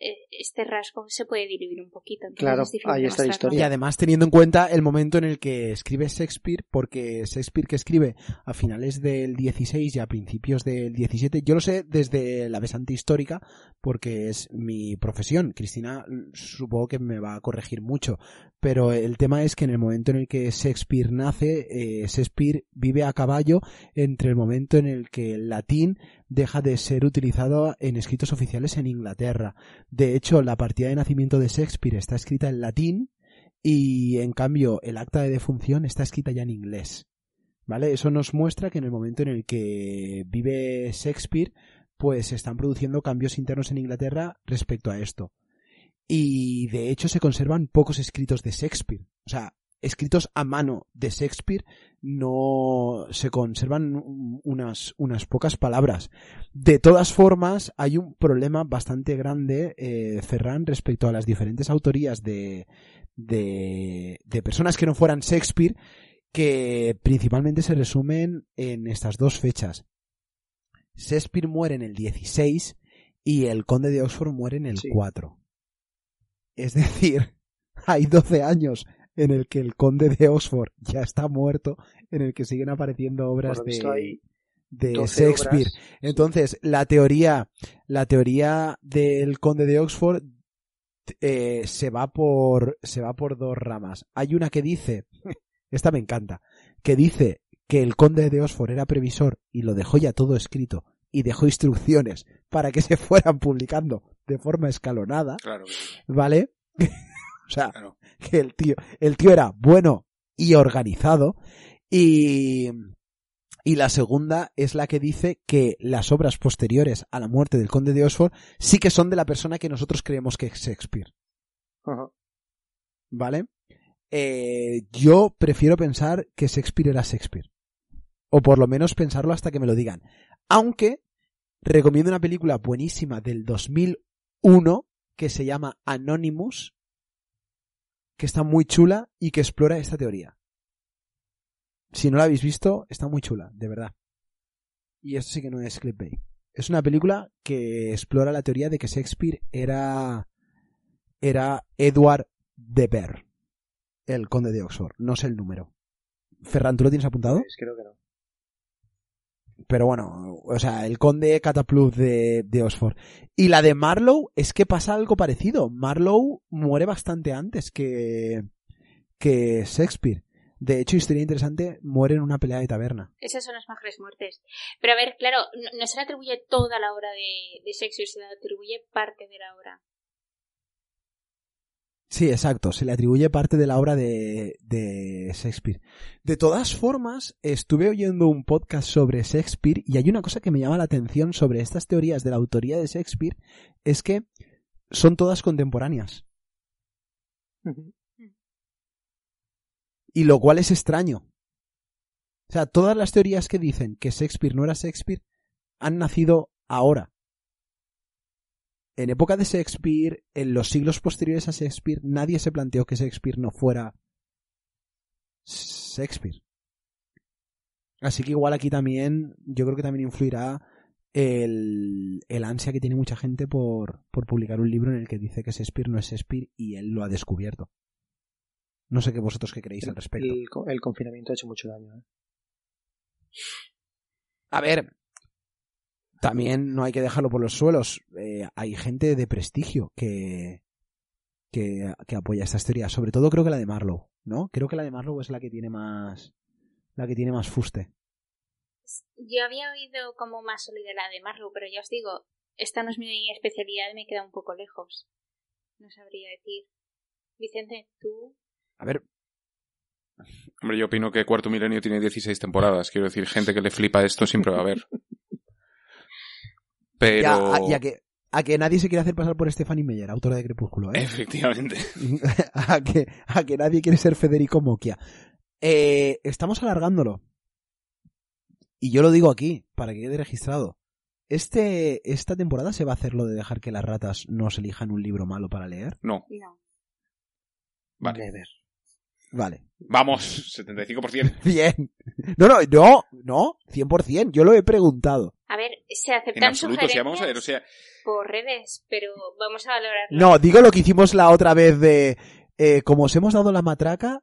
eh, este rasgo se puede diluir un poquito. Entonces Claro, es ahí está la demostrarlo. Y historia. además teniendo en cuenta el momento en el que escribe Shakespeare, porque Shakespeare que escribe a finales del 16 y a principios del 17, yo lo sé desde la besante histórica, porque es mi profesión. Cristina supongo que me va a corregir mucho, pero el tema es que en el momento en el que Shakespeare nace, eh, Shakespeare vive a caballo entre el momento en el que el latín deja de ser utilizado en escritos oficiales en Inglaterra. De hecho, la partida de nacimiento de Shakespeare está escrita en latín y en cambio el acta de defunción está escrita ya en inglés. ¿Vale? Eso nos muestra que en el momento en el que vive Shakespeare, pues se están produciendo cambios internos en Inglaterra respecto a esto. Y de hecho se conservan pocos escritos de Shakespeare. O sea, escritos a mano de Shakespeare no se conservan unas, unas pocas palabras. De todas formas, hay un problema bastante grande, eh, Ferran, respecto a las diferentes autorías de, de, de personas que no fueran Shakespeare, que principalmente se resumen en estas dos fechas. Shakespeare muere en el 16 y el conde de Oxford muere en el Sí. 4. Es decir, hay 12 años en el que el conde de Oxford ya está muerto, en el que siguen apareciendo obras de, de 12 Shakespeare. obras. Entonces, la teoría, la teoría del conde de Oxford eh, se va por, se va por dos ramas. Hay una que dice, esta me encanta, que dice que el conde de Oxford era previsor y lo dejó ya todo escrito y dejó instrucciones para que se fueran publicando de forma escalonada, Claro. ¿vale? o sea, claro. que el tío, el tío era bueno y organizado y, y la segunda es la que dice que las obras posteriores a la muerte del conde de Oxford sí que son de la persona que nosotros creemos que es Shakespeare, Ajá. ¿vale? Eh, yo prefiero pensar que Shakespeare era Shakespeare. O por lo menos pensarlo hasta que me lo digan. Aunque recomiendo una película buenísima del 2001 que se llama Anonymous, que está muy chula y que explora esta teoría. Si no la habéis visto, está muy chula, de verdad. Y esto sí que no es clickbait. Es una película que explora la teoría de que Shakespeare era era Edward de Ver, el conde de Oxford. No sé el número. Ferran, ¿tú lo tienes apuntado? Creo que no. Pero bueno, o sea, el conde Catapluz de, de Oxford. Y la de Marlowe es que pasa algo parecido. Marlowe muere bastante antes que, que Shakespeare. De hecho, historia interesante, muere en una pelea de taberna. Esas son las mejores muertes. Pero a ver, claro, no, se le atribuye toda la obra de Shakespeare, se le atribuye parte de la obra. Sí, exacto. Se le atribuye parte de la obra de, de Shakespeare. De todas formas, estuve oyendo un podcast sobre Shakespeare y hay una cosa que me llama la atención sobre estas teorías de la autoría de Shakespeare, es que son todas contemporáneas. Y lo cual es extraño. O sea, todas las teorías que dicen que Shakespeare no era Shakespeare han nacido ahora. En época de Shakespeare, en los siglos posteriores a Shakespeare, nadie se planteó que Shakespeare no fuera Shakespeare. Así que igual aquí también, yo creo que también influirá el, el ansia que tiene mucha gente por, por publicar un libro en el que dice que Shakespeare no es Shakespeare y él lo ha descubierto. No sé qué vosotros qué creéis al respecto. El, el confinamiento ha hecho mucho daño. ¿eh? A ver, también no hay que dejarlo por los suelos. Eh, hay gente de prestigio que, que, que apoya estas teorías. Sobre todo creo que la de Marlowe, ¿no? Creo que la de Marlowe es la que tiene más, la que tiene más fuste. Yo había oído como más sólida la de Marlowe, pero ya os digo, esta no es mi especialidad y me queda un poco lejos. No sabría decir. Vicente, tú. A ver, Hombre, yo opino que Cuarto Milenio tiene 16 temporadas. Quiero decir, gente que le flipa esto siempre va a haber. Pero... ya, a, y a que, a que nadie se quiere hacer pasar por Stephanie Meyer, autora de Crepúsculo, ¿eh? Efectivamente. a, que, a que nadie quiere ser Federico Mocchia. Eh, estamos alargándolo. Y yo lo digo aquí, para que quede registrado. Este, esta temporada se va a hacer lo de dejar que las ratas nos elijan un libro malo para leer. No. No. Vale. Never. Vale. Vamos, 75%. Bien. No, no, no, no, 100%. Yo lo he preguntado. A ver, se En aceptan absoluto, o sea, sugerencias vamos a ver, o sea, por redes, pero vamos a valorarlo. No, digo lo que hicimos la otra vez de, eh, como os hemos dado la matraca,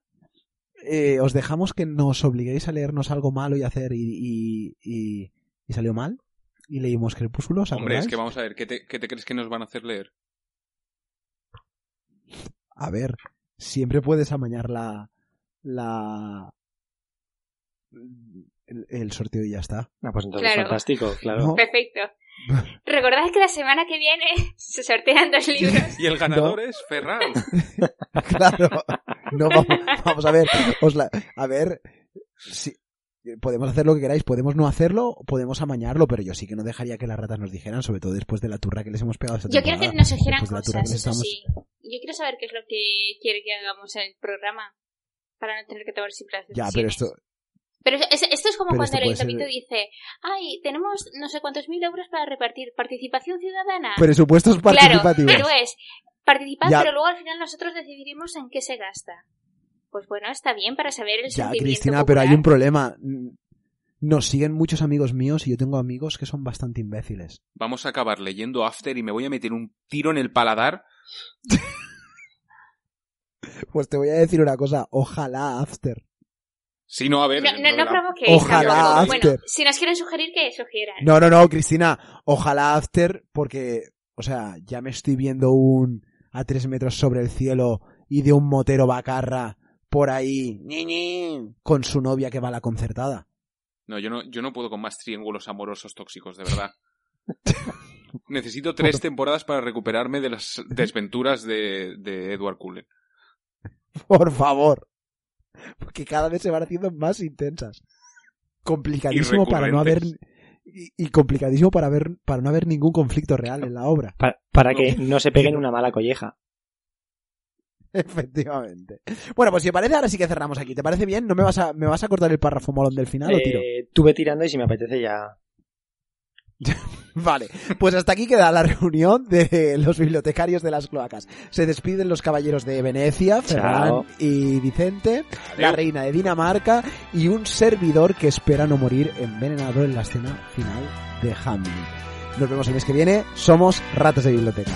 eh, os dejamos que nos obliguéis a leernos algo malo y hacer y, y, y, y salió mal. Y leímos Crepúsculo, ¿os hombre, es que vamos a ver, ¿qué te, qué te crees que nos van a hacer leer? A ver, siempre puedes amañar la, la, el, el sorteo y ya está. Ah, pues entonces Claro. fantástico, claro. No. Perfecto. Recordad que la semana que viene se sortean dos libros. Y el ganador es Ferran. claro. No, vamos, vamos a ver. os la- a ver, si, podemos hacer lo que queráis, podemos no hacerlo, podemos amañarlo, pero yo sí que no dejaría que las ratas nos dijeran, sobre todo después de la turra que les hemos pegado esta Yo quiero que nos turra cosas, que les eso estamos- sí. Yo quiero saber qué es lo que quiere que hagamos en el programa. Para no tener que tomar siempre las Ya, decisiones. pero esto, Pero es- esto es como pero cuando el ser- ayuntamiento dice, ay, tenemos no sé cuántos mil euros para repartir. ¿Participación ciudadana? presupuestos claro, participativos. pero es participar, Ya. pero luego al final nosotros decidiremos en qué se gasta. Pues bueno, está bien para saber el Ya, sentimiento Cristina, pero hay un problema. Nos siguen muchos amigos míos y yo tengo amigos que son bastante imbéciles. Vamos a acabar leyendo After y me voy a meter un tiro en el paladar. Pues te voy a decir una cosa, ojalá After. Si no, a ver. No, no, no provoquéis. Ojalá. After. Bueno, si nos quieren sugerir, que sugieran. No, no, no, Cristina, ojalá After porque, o sea, ya me estoy viendo un a tres metros sobre el cielo y de un motero bacarra por ahí ñi, ñi, con su novia que va a la concertada. No, yo no, yo no puedo con más triángulos amorosos tóxicos, de verdad. Necesito tres temporadas para recuperarme de las desventuras de, de Edward Cullen. Por favor. Porque cada vez se van haciendo más intensas. Complicadísimo para no haber y, y, complicadísimo para ver para no haber ningún conflicto real en la obra. Para, para que no se peguen una mala colleja. Efectivamente. Bueno, pues si te parece, ahora sí que cerramos aquí. ¿Te parece bien? ¿No me vas a, me vas a cortar el párrafo molón del final eh, o tiro? Tuve tirando y si me apetece ya. vale, pues hasta aquí queda la reunión de los bibliotecarios de las cloacas. Se despiden los caballeros de Venecia, Ferran y Vicente, la reina de Dinamarca y un servidor que espera no morir envenenado en la escena final de Hamlet. Nos vemos el mes que viene. Somos Ratas de Biblioteca.